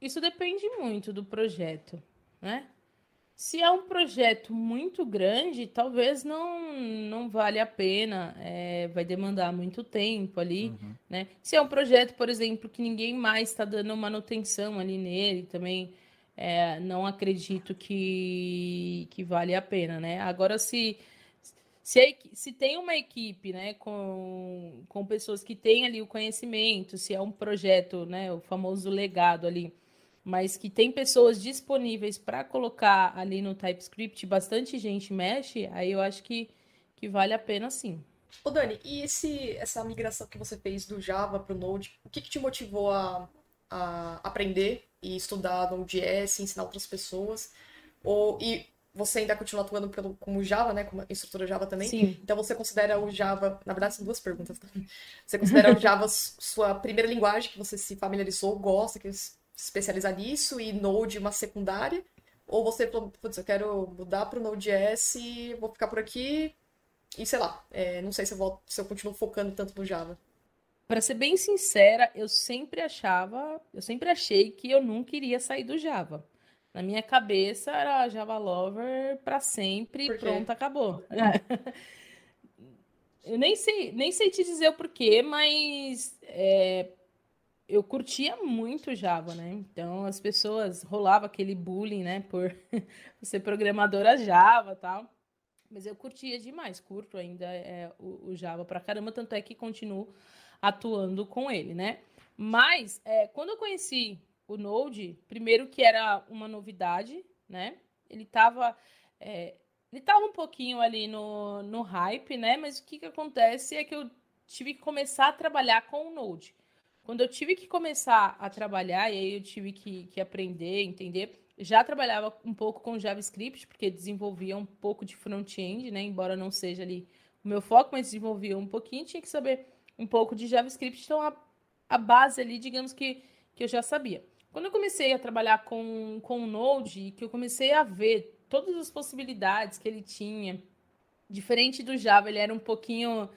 Isso depende muito do projeto, né? Se é um projeto muito grande, talvez não, não vale a pena, é, vai demandar muito tempo ali, uhum. né? Se é um projeto, por exemplo, que ninguém mais está dando manutenção ali nele, também é, não acredito que, que vale a pena, né? Agora, se, se, se tem uma equipe, né, com, com pessoas que têm ali o conhecimento, se é um projeto, né, o famoso legado ali, mas que tem pessoas disponíveis para colocar ali no TypeScript, bastante gente mexe, aí eu acho que, que vale a pena sim. Ô Dani, e esse, essa migração que você fez do Java para o Node, o que, que te motivou a, a aprender e estudar Node.js, ensinar outras pessoas? Ou, e você ainda continua atuando pelo, como Java, né? Como instrutora Java também. Sim. Então você considera o Java. Na verdade, são duas perguntas. Tá? Você considera o Java sua primeira linguagem que você se familiarizou, gosta, que especializar nisso e Node uma secundária? Ou você falou, putz, eu quero mudar para o Node.js vou ficar por aqui e sei lá, é, não sei se eu, volto, se eu continuo focando tanto no Java. Para ser bem sincera, eu sempre achava, eu sempre achei que eu não queria sair do Java. Na minha cabeça era Java Lover para sempre, e pronto, acabou. É. Eu nem sei, nem sei te dizer o porquê, mas é, eu curtia muito Java, né? Então as pessoas rolava aquele bullying, né, por ser programadora Java, tal. Mas eu curtia demais, curto ainda é, o, o, Java pra caramba, tanto é que continuo atuando com ele, né? Mas é, quando eu conheci o Node, primeiro que era uma novidade, né? Ele tava é, ele tava um pouquinho ali no, no hype, né? Mas o que que acontece é que eu tive que começar a trabalhar com o Node. Quando eu tive que começar a trabalhar, e aí eu tive que, que aprender, entender, já trabalhava um pouco com JavaScript, porque desenvolvia um pouco de front-end, né? Embora não seja ali o meu foco, mas desenvolvia um pouquinho, tinha que saber um pouco de JavaScript, então a, a base ali, digamos que, que eu já sabia. Quando eu comecei a trabalhar com, com o Node, que eu comecei a ver todas as possibilidades que ele tinha, diferente do Java, ele era um pouquinho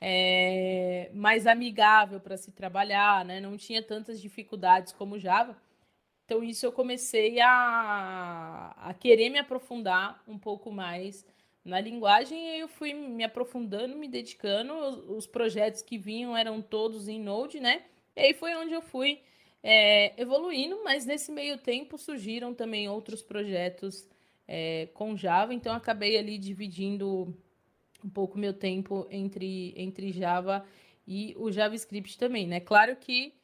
é, mais amigável para se trabalhar, né? Não tinha tantas dificuldades como Java. Então, isso eu comecei a, a querer me aprofundar um pouco mais na linguagem e eu fui me aprofundando, me dedicando. Os, os, projetos que vinham eram todos em Node, né? E aí foi onde eu fui é, evoluindo, mas nesse meio tempo surgiram também outros projetos é, com Java, então acabei ali dividindo um pouco meu tempo entre, entre Java e o JavaScript também, né? Claro que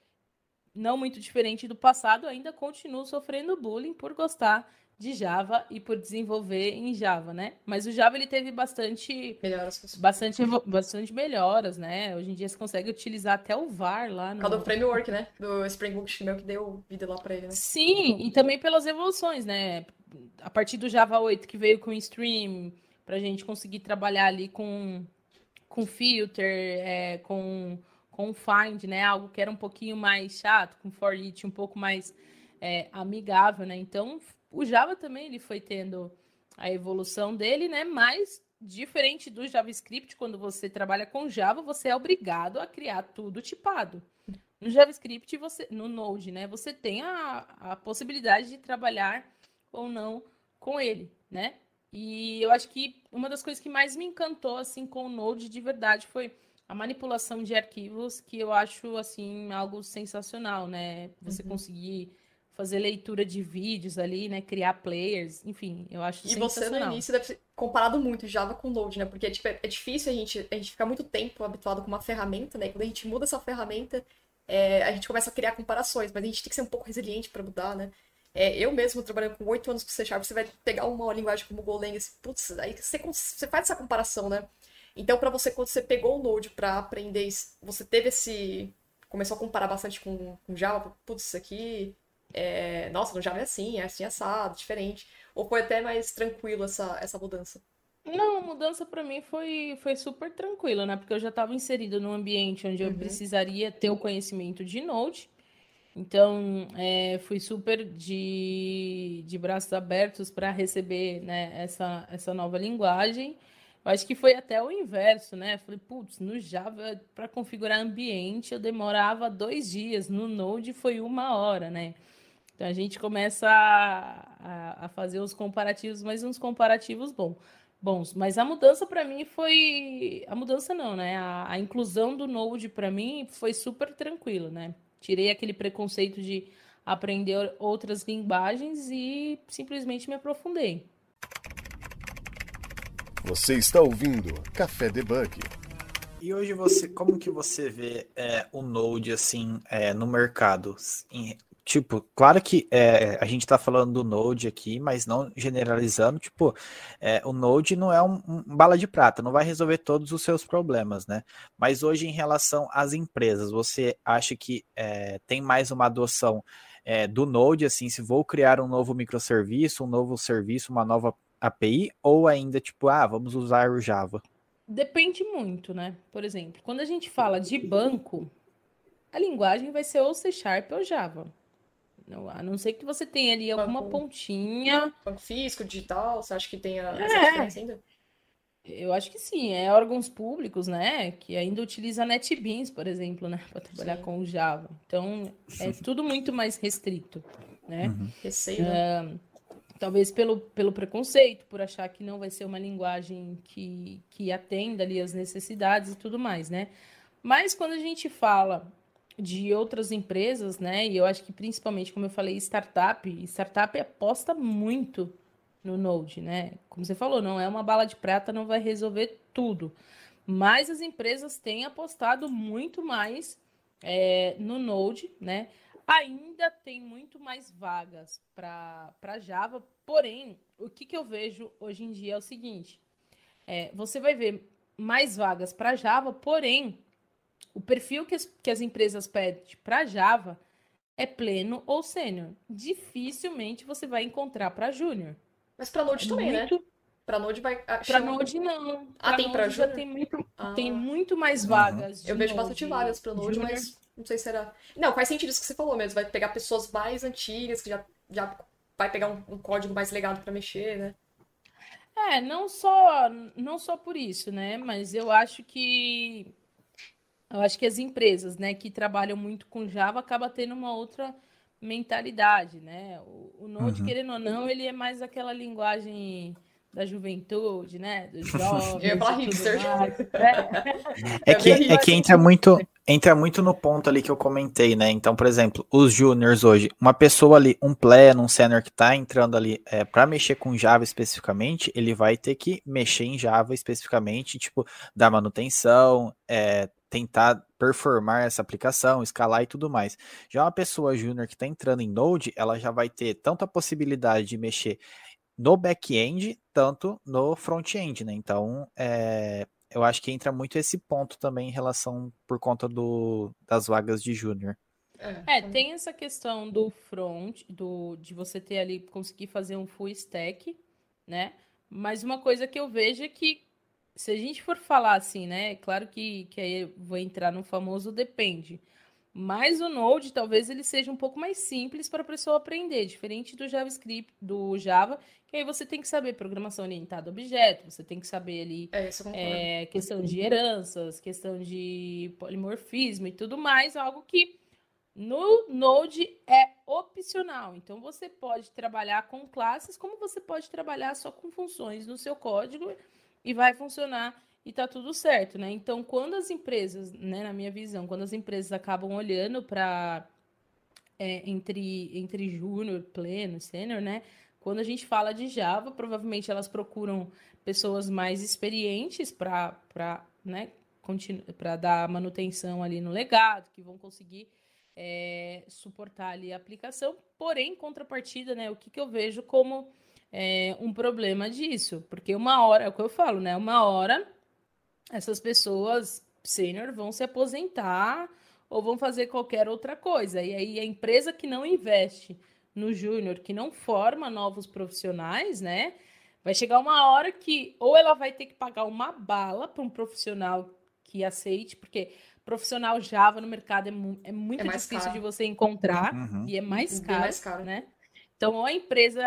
não muito diferente do passado, ainda continuo sofrendo bullying por gostar de Java e por desenvolver em Java, né? Mas o Java ele teve bastante melhoras, bastante, bastante melhoras, né? Hoje em dia você consegue utilizar até o VAR lá no Cada framework, né? Do Spring Boot meu que deu vida lá para ele, né? Sim, e também pelas evoluções, né? A partir do Java 8 que veio com o Stream, para a gente conseguir trabalhar ali com com filter, é, com com find, né? Algo que era um pouquinho mais chato, com for each um pouco mais é, amigável, né? Então o Java também ele foi tendo a evolução dele, né? Mas diferente do JavaScript, quando você trabalha com Java, você é obrigado a criar tudo tipado. No JavaScript, você, no Node, né? Você tem a, a possibilidade de trabalhar ou não com ele, né? E eu acho que uma das coisas que mais me encantou assim com o Node de verdade foi a manipulação de arquivos, que eu acho assim algo sensacional, né? Você uhum. conseguir fazer leitura de vídeos ali, né? Criar players, enfim, eu acho e sensacional. E você no início deve ter comparado muito Java com Node, né? Porque tipo, é difícil a gente, a gente ficar muito tempo habituado com uma ferramenta, né? E quando a gente muda essa ferramenta, é, a gente começa a criar comparações, mas a gente tem que ser um pouco resiliente para mudar, né? É, eu mesmo, trabalhando com oito anos com C Sharp, você vai pegar uma linguagem como Golang, assim, putz, aí você, você faz essa comparação, né? Então, para você, quando você pegou o Node para aprender, você teve esse. Começou a comparar bastante com, com Java, putz, isso aqui é, nossa, no Java é assim, é assim assado, diferente. Ou foi até mais tranquilo essa, essa mudança? Não, a mudança para mim foi, foi super tranquila, né? Porque eu já estava inserido num ambiente onde eu uhum. precisaria ter o conhecimento de Node. Então, é, fui super de, de braços abertos para receber né, essa, essa nova linguagem. Eu acho que foi até o inverso, né? Falei, putz, no Java, para configurar ambiente, eu demorava dois dias. No Node foi uma hora, né? Então a gente começa a, a, a fazer os comparativos, mas uns comparativos bom, bons. Mas a mudança para mim foi. A mudança não, né? A, a inclusão do Node para mim foi super tranquilo, né? Tirei aquele preconceito de aprender outras linguagens e simplesmente me aprofundei. Você está ouvindo Café Debug. E hoje você, como que você vê é, o Node assim é, no mercado? Em, Tipo, claro que é, a gente está falando do Node aqui, mas não generalizando. Tipo, é, o Node não é um, um, bala de prata, não vai resolver todos os seus problemas, né? Mas hoje, em relação às empresas, você acha que é, tem mais uma adoção é, do Node, assim, se vou criar um novo microserviço, um novo serviço, uma nova API, ou ainda, tipo, ah, vamos usar o Java? Depende muito, né? Por exemplo, quando a gente fala de banco, a linguagem vai ser ou C Sharp ou Java. A não ser que você tenha ali alguma banco, pontinha. Banco físico, digital, você acha que tem a é. ainda? Eu acho que sim, é órgãos públicos, né? Que ainda utiliza NetBeans, por exemplo, né? Para trabalhar sim. com o Java. Então, é tudo muito mais restrito, né? Uhum. Receio, né? Uh, talvez pelo, pelo preconceito, por achar que não vai ser uma linguagem que, que atenda ali as necessidades e tudo mais, né? Mas quando a gente fala de outras empresas, né? E eu acho que principalmente, como eu falei, startup, startup aposta muito no Node, né? Como você falou, não é uma bala de prata, não vai resolver tudo. Mas as empresas têm apostado muito mais é, no Node, né? Ainda tem muito mais vagas para Java, porém, o que, que eu vejo hoje em dia é o seguinte: é, você vai ver mais vagas para Java, porém, o perfil que as, que as empresas pedem para Java é pleno ou sênior. Dificilmente você vai encontrar para júnior. Mas para Node é também, né? muito... né? Para Node vai. Ah, para Node não. Ah, pra tem para Júnior? Tem muito, ah. tem muito mais uhum. vagas. Eu vejo bastante vagas para Node, junior. mas não sei se será. Não, faz sentido isso que você falou mesmo. Vai pegar pessoas mais antigas, que já, já vai pegar um, um código mais legado para mexer, né? É, não só, não só por isso, né? Mas eu acho que eu acho que as empresas, né, que trabalham muito com Java acaba tendo uma outra mentalidade, né? O, o Node, uhum. querendo ou não, ele é mais aquela linguagem da juventude, né? Dos jovens. Eu ia falar hipster. É, é, que, é que entra muito, entra muito no ponto ali que eu comentei, né? Então, por exemplo, os juniors hoje, uma pessoa ali, um pleno, um senior que tá entrando ali é, para mexer com Java especificamente, ele vai ter que mexer em Java especificamente, tipo, dar manutenção, é, tentar performar essa aplicação, escalar e tudo mais. Já uma pessoa júnior que está entrando em Node, ela já vai ter tanto a possibilidade de mexer no back-end, tanto no front-end, né? Então, é, eu acho que entra muito esse ponto também em relação por conta do, das vagas de júnior. É, é tem essa questão do front, do, de você ter ali, conseguir fazer um full stack, né? Mas uma coisa que eu vejo é que, se a gente for falar assim, né? Claro que, que aí eu vou entrar no famoso depende. Mas o Node talvez ele seja um pouco mais simples para a pessoa aprender, diferente do JavaScript, do Java, que aí você tem que saber programação orientada a objeto, você tem que saber ali é, é, questão de heranças, questão de polimorfismo e tudo mais, algo que no Node é opcional. Então você pode trabalhar com classes, como você pode trabalhar só com funções no seu código e vai funcionar e tá tudo certo, né? Então, quando as empresas, né, na minha visão, quando as empresas acabam olhando para é, entre, entre júnior, pleno, sênior, né? Quando a gente fala de Java, provavelmente elas procuram pessoas mais experientes para né, para dar manutenção ali no legado, que vão conseguir é, suportar ali a aplicação. Porém, contrapartida, né, o que, que eu vejo como é, um problema disso? Porque uma hora, é o que eu falo, né? Uma hora essas pessoas sênior vão se aposentar ou vão fazer qualquer outra coisa. E aí a empresa que não investe no júnior, que não forma novos profissionais, né? Vai chegar uma hora que ou ela vai ter que pagar uma bala para um profissional que aceite, porque profissional Java no mercado é, mu é muito é difícil caro. de você encontrar uhum. e é mais caro, mais caro, né? Então, ou a empresa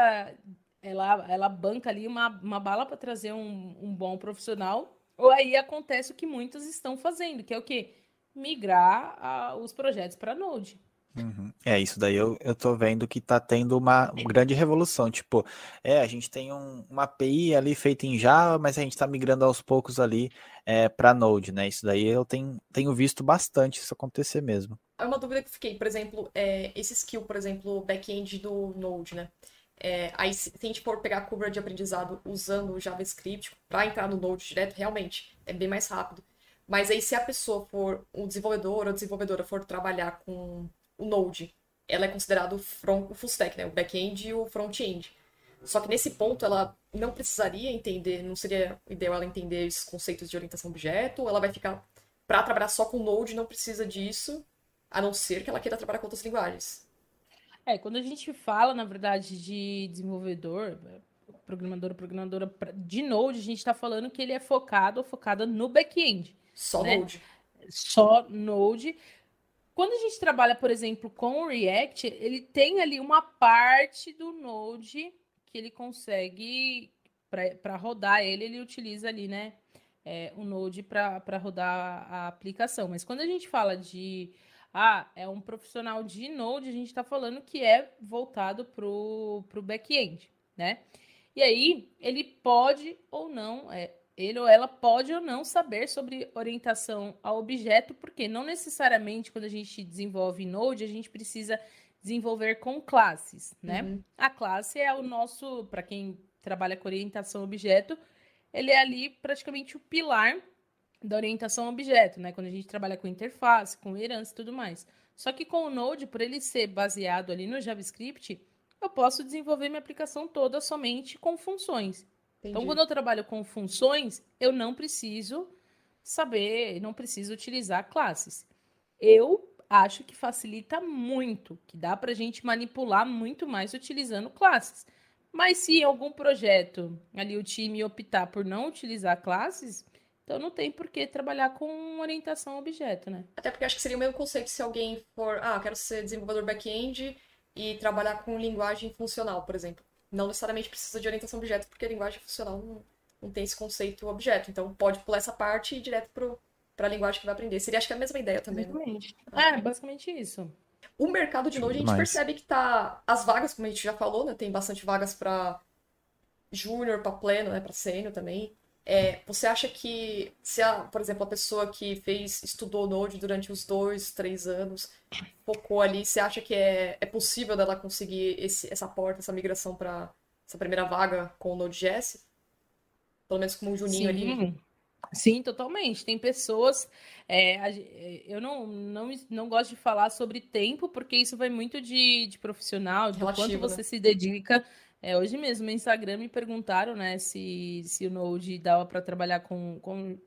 ela, ela banca ali uma, uma bala para trazer um, um bom profissional, ou aí acontece o que muitos estão fazendo, que é o quê? Migrar a, os projetos para Node. Uhum. É, isso daí eu, eu tô vendo que tá tendo uma grande revolução. Tipo, é, a gente tem um, uma API ali feita em Java, mas a gente tá migrando aos poucos ali é, para Node, né? Isso daí eu tenho, tenho visto bastante isso acontecer mesmo. É uma dúvida que fiquei, por exemplo, é, esse skill, por exemplo, back-end do Node, né? É, aí, se a gente for pegar a curva de aprendizado usando o JavaScript para entrar no Node direto, realmente é bem mais rápido. Mas aí, se a pessoa for, o desenvolvedor ou desenvolvedora for trabalhar com o Node, ela é considerado o, o full stack, né? O back-end e o front-end. Só que nesse ponto ela não precisaria entender, não seria ideal ela entender esses conceitos de orientação objeto, ela vai ficar para trabalhar só com Node, não precisa disso, a não ser que ela queira trabalhar com outras linguagens. É, quando a gente fala, na verdade, de desenvolvedor, programador, programadora de Node, a gente está falando que ele é focado ou focada no back-end. Só né? Node. Só Node. Quando a gente trabalha, por exemplo, com o React, ele tem ali uma parte do Node que ele consegue, para rodar ele, ele utiliza ali, né? É, o Node para rodar a aplicação. Mas quando a gente fala de ah, é um profissional de Node, a gente está falando que é voltado para o back-end, né? E aí, ele pode ou não, é, ele ou ela pode ou não saber sobre orientação a objeto, porque não necessariamente quando a gente desenvolve Node, a gente precisa desenvolver com classes, né? Uhum. A classe é o nosso, para quem trabalha com orientação a objeto, ele é ali praticamente o pilar da orientação a objeto, né? Quando a gente trabalha com interface, com herança e tudo mais. Só que com o Node, por ele ser baseado ali no JavaScript, eu posso desenvolver minha aplicação toda somente com funções. Entendi. Então, quando eu trabalho com funções, eu não preciso saber, não preciso utilizar classes. Eu acho que facilita muito, que dá para a gente manipular muito mais utilizando classes. Mas se em algum projeto ali o time optar por não utilizar classes, então não tem por que trabalhar com orientação a objeto, né? Até porque acho que seria o mesmo conceito se alguém for, ah, quero ser desenvolvedor back-end e trabalhar com linguagem funcional, por exemplo. não necessariamente precisa de orientação a objeto, porque a linguagem funcional não, não tem esse conceito objeto. Então pode pular essa parte e ir direto para a linguagem que vai aprender. Seria acho que é a mesma ideia também. Né? Basicamente. Né? É, basicamente isso. O mercado de Node, a gente percebe que tá. As vagas, como a gente já falou, né? Tem bastante vagas para júnior, para pleno, né? Para sênior também. É, você acha que se, a, por exemplo, a pessoa que fez, estudou Node durante os dois, três anos, focou ali, você acha que é, é possível dela conseguir esse, essa porta, essa migração para essa primeira vaga com o Node.js? Pelo menos como um juninho Sim. ali? Sim, totalmente. Tem pessoas. É, é, eu não, não, não gosto de falar sobre tempo, porque isso vai muito de, de profissional, de Relativo, quanto você né? se dedica é, hoje mesmo no Instagram me perguntaram, né, se, se o Node dava para trabalhar com, com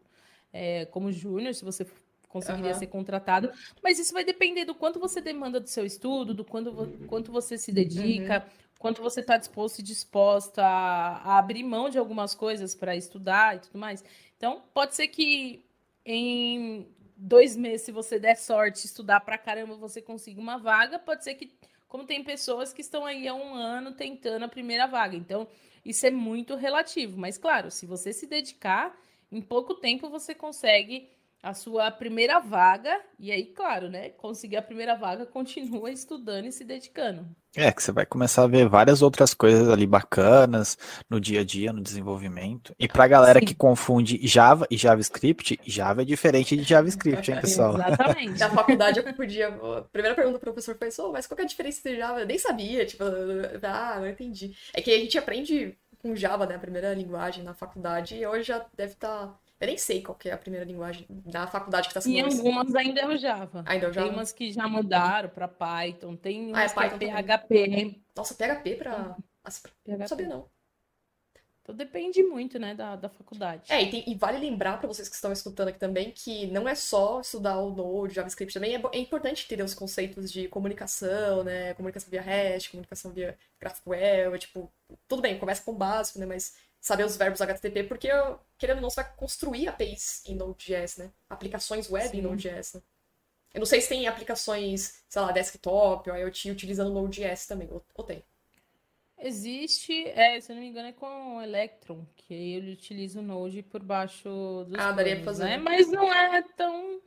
é, como júnior, se você conseguiria uhum. ser contratado, mas isso vai depender do quanto você demanda do seu estudo, do quanto, quanto você se dedica, uhum. quanto você está disposto e disposta a, a, abrir mão de algumas coisas para estudar e tudo mais. Então, pode ser que em dois meses, se você der sorte, estudar para caramba, você consiga uma vaga, pode ser que como tem pessoas que estão aí há um ano tentando a primeira vaga. Então, isso é muito relativo. Mas, claro, se você se dedicar, em pouco tempo você consegue a sua primeira vaga, e aí, claro, né? Conseguir a primeira vaga, continua estudando e se dedicando. É, que você vai começar a ver várias outras coisas ali bacanas no dia a dia, no desenvolvimento. E pra galera Sim. que confunde Java e JavaScript, Java é diferente de JavaScript, hein, pessoal? Exatamente. Na faculdade eu podia. A primeira pergunta do professor foi: oh, mas qual é a diferença entre Java? Eu nem sabia, tipo, ah, não entendi. É que a gente aprende com Java, né? A primeira linguagem na faculdade, e hoje já deve estar. Tá eu nem sei qual é a primeira linguagem da faculdade que está sendo. E algumas ainda é o Java. Ainda é o Java. Tem umas que já mudaram para Python, tem umas ah, é Python que é PHP. Também. Nossa, PHP para. PHP. Não sabia não. Então depende muito, né, da, da faculdade. É, e, tem, e vale lembrar para vocês que estão escutando aqui também que não é só estudar o Node, JavaScript também, é, é importante entender os conceitos de comunicação, né, comunicação via REST, comunicação via GraphQL, é, tipo, tudo bem, começa com o básico, né, mas saber os verbos HTTP, porque, querendo ou não, você vai construir APIs em Node.js, né? Aplicações web Sim. em Node.js, né? Eu não sei se tem aplicações, sei lá, desktop ou IoT utilizando Node.js também, ou, ou tem. Existe, é, se eu não me engano, é com o Electron, que ele utiliza o Node por baixo dos Ah, daria pra fazer. Né? Mas não é tão,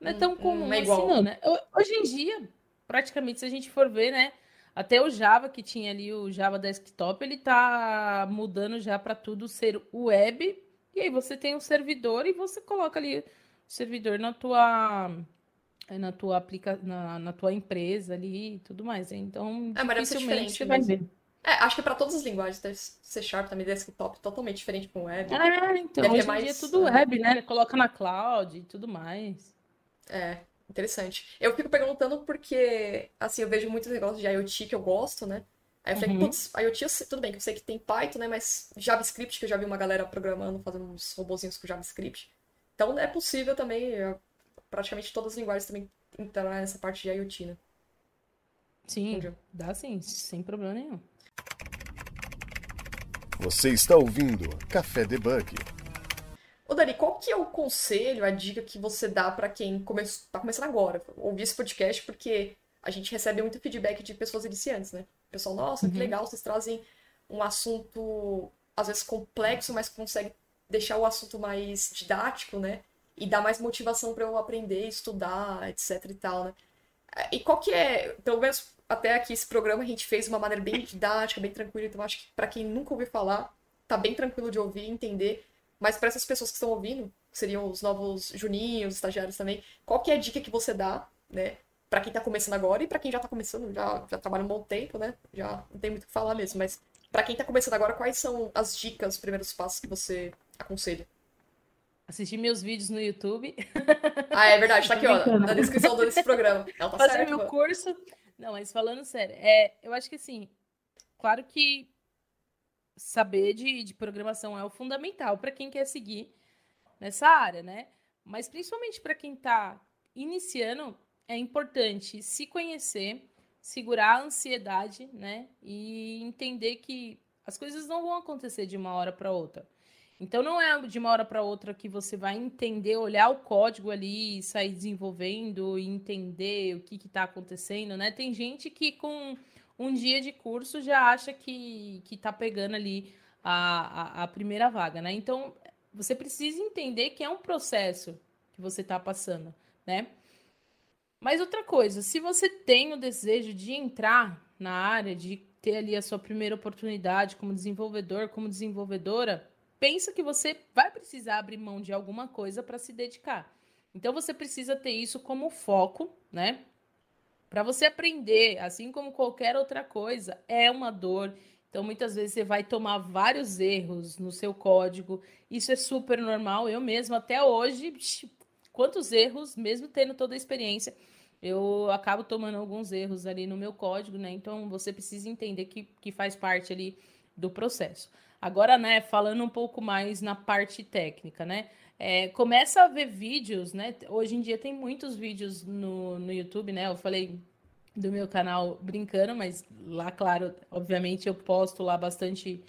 não é tão hum, comum hum, é igual. assim, não, né? Hoje em dia, praticamente, se a gente for ver, né? Até o Java, que tinha ali o Java Desktop, ele tá mudando já para tudo ser web. E aí você tem um servidor e você coloca ali o servidor na tua na tua aplica na, na tua empresa ali e tudo mais. Então, é, mas dificilmente você vai ver. É, acho que para todas as linguagens, C Sharp também, desktop, totalmente diferente com web. É, então, Deve hoje mais, em dia é tudo é... web, né? Coloca na cloud e tudo mais. É, Interessante. Eu fico perguntando porque, assim, eu vejo muitos negócios de IoT que eu gosto, né? Aí eu falei, uhum. putz, IoT, sei, tudo bem, que eu sei que tem Python, né? Mas JavaScript, que eu já vi uma galera programando, fazendo uns robozinhos com JavaScript. Então é possível também, praticamente todas as linguagens também entrar nessa parte de IoT, né? Sim, dá sim, sem problema nenhum. Você está ouvindo Café Debug. Ô Dani, qual que é o conselho, a dica que você dá para quem come... tá começando agora, ouvir esse podcast, porque a gente recebe muito feedback de pessoas iniciantes, né? O pessoal, nossa, uhum. que legal, vocês trazem um assunto, às vezes complexo, mas consegue deixar o assunto mais didático, né? E dar mais motivação para eu aprender, estudar, etc e tal, né? E qual que é, pelo menos até aqui esse programa a gente fez de uma maneira bem didática, bem tranquila, então acho que para quem nunca ouviu falar, tá bem tranquilo de ouvir e entender mas para essas pessoas que estão ouvindo, que seriam os novos juninhos, estagiários também, qual que é a dica que você dá, né? Para quem tá começando agora e para quem já tá começando, já, já trabalha um bom tempo, né? Já não tem muito o que falar mesmo, mas para quem tá começando agora, quais são as dicas, os primeiros passos que você aconselha? Assistir meus vídeos no YouTube. Ah, é verdade, tá aqui, ó, na descrição desse programa. Ela tá Fazer meu curso. Não, mas falando sério, é, eu acho que assim, claro que saber de, de programação é o fundamental para quem quer seguir nessa área, né? Mas principalmente para quem está iniciando, é importante se conhecer, segurar a ansiedade, né? E entender que as coisas não vão acontecer de uma hora para outra. Então não é de uma hora para outra que você vai entender, olhar o código ali sair desenvolvendo e entender o que está acontecendo, né? Tem gente que com um dia de curso já acha que, que tá pegando ali a, a, a primeira vaga, né? Então, você precisa entender que é um processo que você está passando, né? Mas outra coisa, se você tem o desejo de entrar na área, de ter ali a sua primeira oportunidade como desenvolvedor, como desenvolvedora, pensa que você vai precisar abrir mão de alguma coisa para se dedicar. Então você precisa ter isso como foco, né? Para você aprender, assim como qualquer outra coisa, é uma dor. Então muitas vezes você vai tomar vários erros no seu código. Isso é super normal. Eu mesmo até hoje, quantos erros, mesmo tendo toda a experiência, eu acabo tomando alguns erros ali no meu código, né? Então você precisa entender que, que faz parte ali do processo. Agora, né, falando um pouco mais na parte técnica, né? É, começa a ver vídeos, né? Hoje em dia tem muitos vídeos no, no YouTube, né? Eu falei do meu canal brincando, mas lá, claro, obviamente eu posto lá bastante,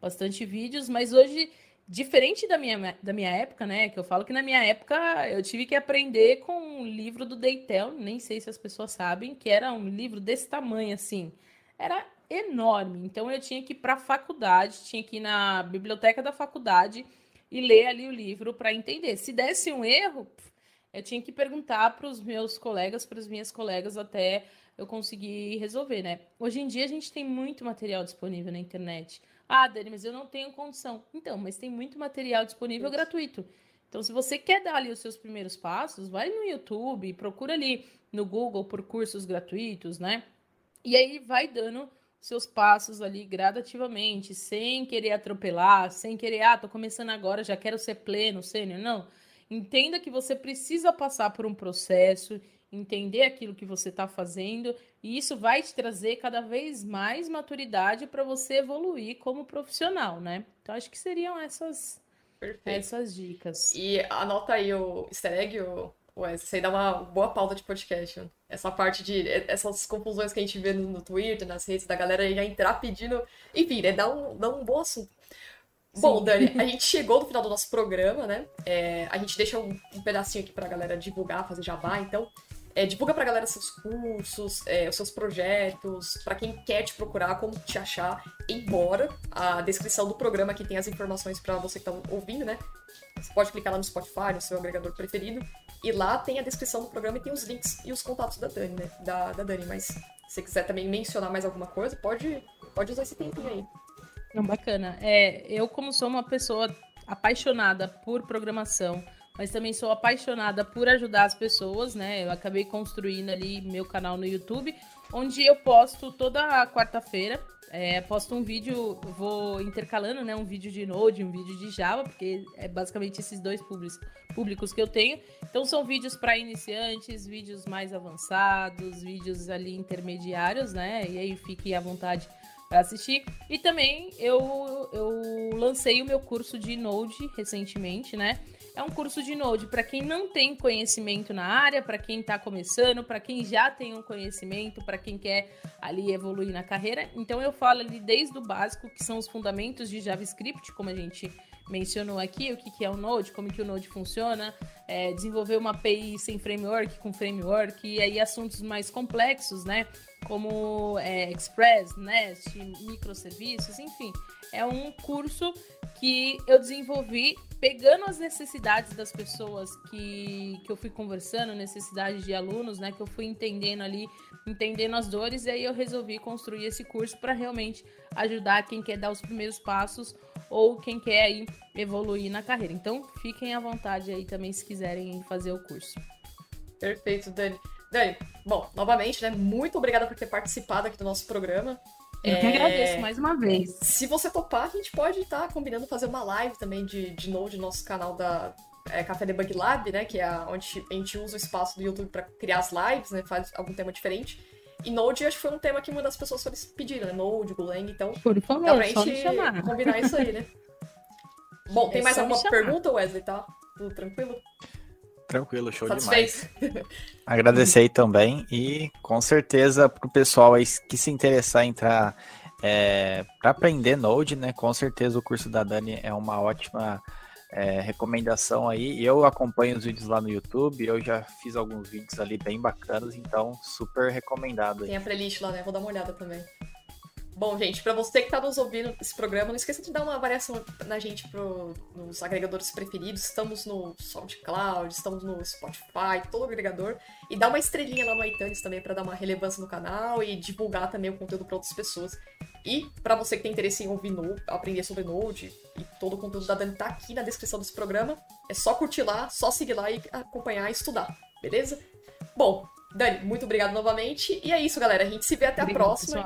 bastante vídeos, mas hoje, diferente da minha, da minha época, né? Que eu falo que na minha época eu tive que aprender com um livro do Deitel, nem sei se as pessoas sabem, que era um livro desse tamanho, assim. Era enorme. Então eu tinha que ir para a faculdade, tinha que ir na biblioteca da faculdade e ler ali o livro para entender. Se desse um erro, eu tinha que perguntar para os meus colegas, para as minhas colegas até eu conseguir resolver, né? Hoje em dia a gente tem muito material disponível na internet. Ah, Dani, mas eu não tenho condição. Então, mas tem muito material disponível Isso. gratuito. Então, se você quer dar ali os seus primeiros passos, vai no YouTube, procura ali no Google por cursos gratuitos, né? E aí vai dando seus passos ali gradativamente, sem querer atropelar, sem querer, ah, tô começando agora, já quero ser pleno, sênior. Não. Entenda que você precisa passar por um processo, entender aquilo que você está fazendo, e isso vai te trazer cada vez mais maturidade para você evoluir como profissional, né? Então, acho que seriam essas, essas dicas. E anota aí o easter egg, o Ué, isso aí dá uma boa pauta de podcast. Essa parte de. Essas confusões que a gente vê no, no Twitter, nas redes, da galera já entrar pedindo. Enfim, né? Dá um, dá um bom assunto. Sim. Bom, Dani, a gente chegou no final do nosso programa, né? É, a gente deixa um, um, pedacinho aqui pra galera divulgar, fazer jabá, então. É, divulga pra galera seus cursos, é, os seus projetos, para quem quer te procurar, como te achar, embora a descrição do programa aqui tem as informações para você que tá ouvindo, né? Você pode clicar lá no Spotify, no seu agregador preferido, e lá tem a descrição do programa e tem os links e os contatos da Dani, né? Da, da Dani. Mas se você quiser também mencionar mais alguma coisa, pode, pode usar esse tempinho aí. Não, bacana. É, eu, como sou uma pessoa apaixonada por programação, mas também sou apaixonada por ajudar as pessoas, né? Eu acabei construindo ali meu canal no YouTube, onde eu posto toda quarta-feira é, posto um vídeo, vou intercalando, né? Um vídeo de Node, um vídeo de Java, porque é basicamente esses dois públicos, públicos que eu tenho. Então são vídeos para iniciantes, vídeos mais avançados, vídeos ali intermediários, né? E aí fique à vontade para assistir. E também eu, eu lancei o meu curso de Node recentemente, né? É um curso de Node para quem não tem conhecimento na área, para quem está começando, para quem já tem um conhecimento, para quem quer ali evoluir na carreira. Então eu falo ali desde o básico, que são os fundamentos de JavaScript, como a gente mencionou aqui, o que, que é o Node, como que o Node funciona, é, desenvolver uma API sem framework, com framework, e aí assuntos mais complexos, né? Como é, Express, Nest, microserviços, enfim. É um curso que eu desenvolvi pegando as necessidades das pessoas que, que eu fui conversando, necessidades de alunos, né, que eu fui entendendo ali, entendendo as dores, e aí eu resolvi construir esse curso para realmente ajudar quem quer dar os primeiros passos ou quem quer aí evoluir na carreira. Então, fiquem à vontade aí também se quiserem fazer o curso. Perfeito, Dani. Dani, bom, novamente, né, muito obrigada por ter participado aqui do nosso programa. Eu é... que agradeço mais uma vez. Se você topar, a gente pode estar tá combinando fazer uma live também de, de Node no nosso canal da é, Café Debug Lab, né? Que é onde a gente usa o espaço do YouTube para criar as lives, né? Faz algum tema diferente. E Node acho que foi um tema que uma das pessoas pediram, né? Node, Golang, então. Por favor, dá pra gente combinar isso aí, né? Bom, tem é mais alguma pergunta, Wesley? Tá? Tudo tranquilo? Tranquilo, show demais. Agradecer aí também e com certeza para o pessoal aí que se interessar em entrar é, para aprender Node, né? Com certeza o curso da Dani é uma ótima é, recomendação aí. Eu acompanho os vídeos lá no YouTube, eu já fiz alguns vídeos ali bem bacanas, então super recomendado. Tem a playlist lá, né? Vou dar uma olhada também. Bom, gente, para você que está nos ouvindo esse programa, não esqueça de dar uma avaliação na gente pro, nos agregadores preferidos. Estamos no SoundCloud, estamos no Spotify, todo agregador. E dá uma estrelinha lá no iTunes também para dar uma relevância no canal e divulgar também o conteúdo para outras pessoas. E para você que tem interesse em ouvir Node, aprender sobre Node e todo o conteúdo da Dani tá aqui na descrição desse programa, é só curtir lá, só seguir lá e acompanhar e estudar, beleza? Bom, Dani, muito obrigado novamente. E é isso, galera. A gente se vê até a próxima. Pessoal.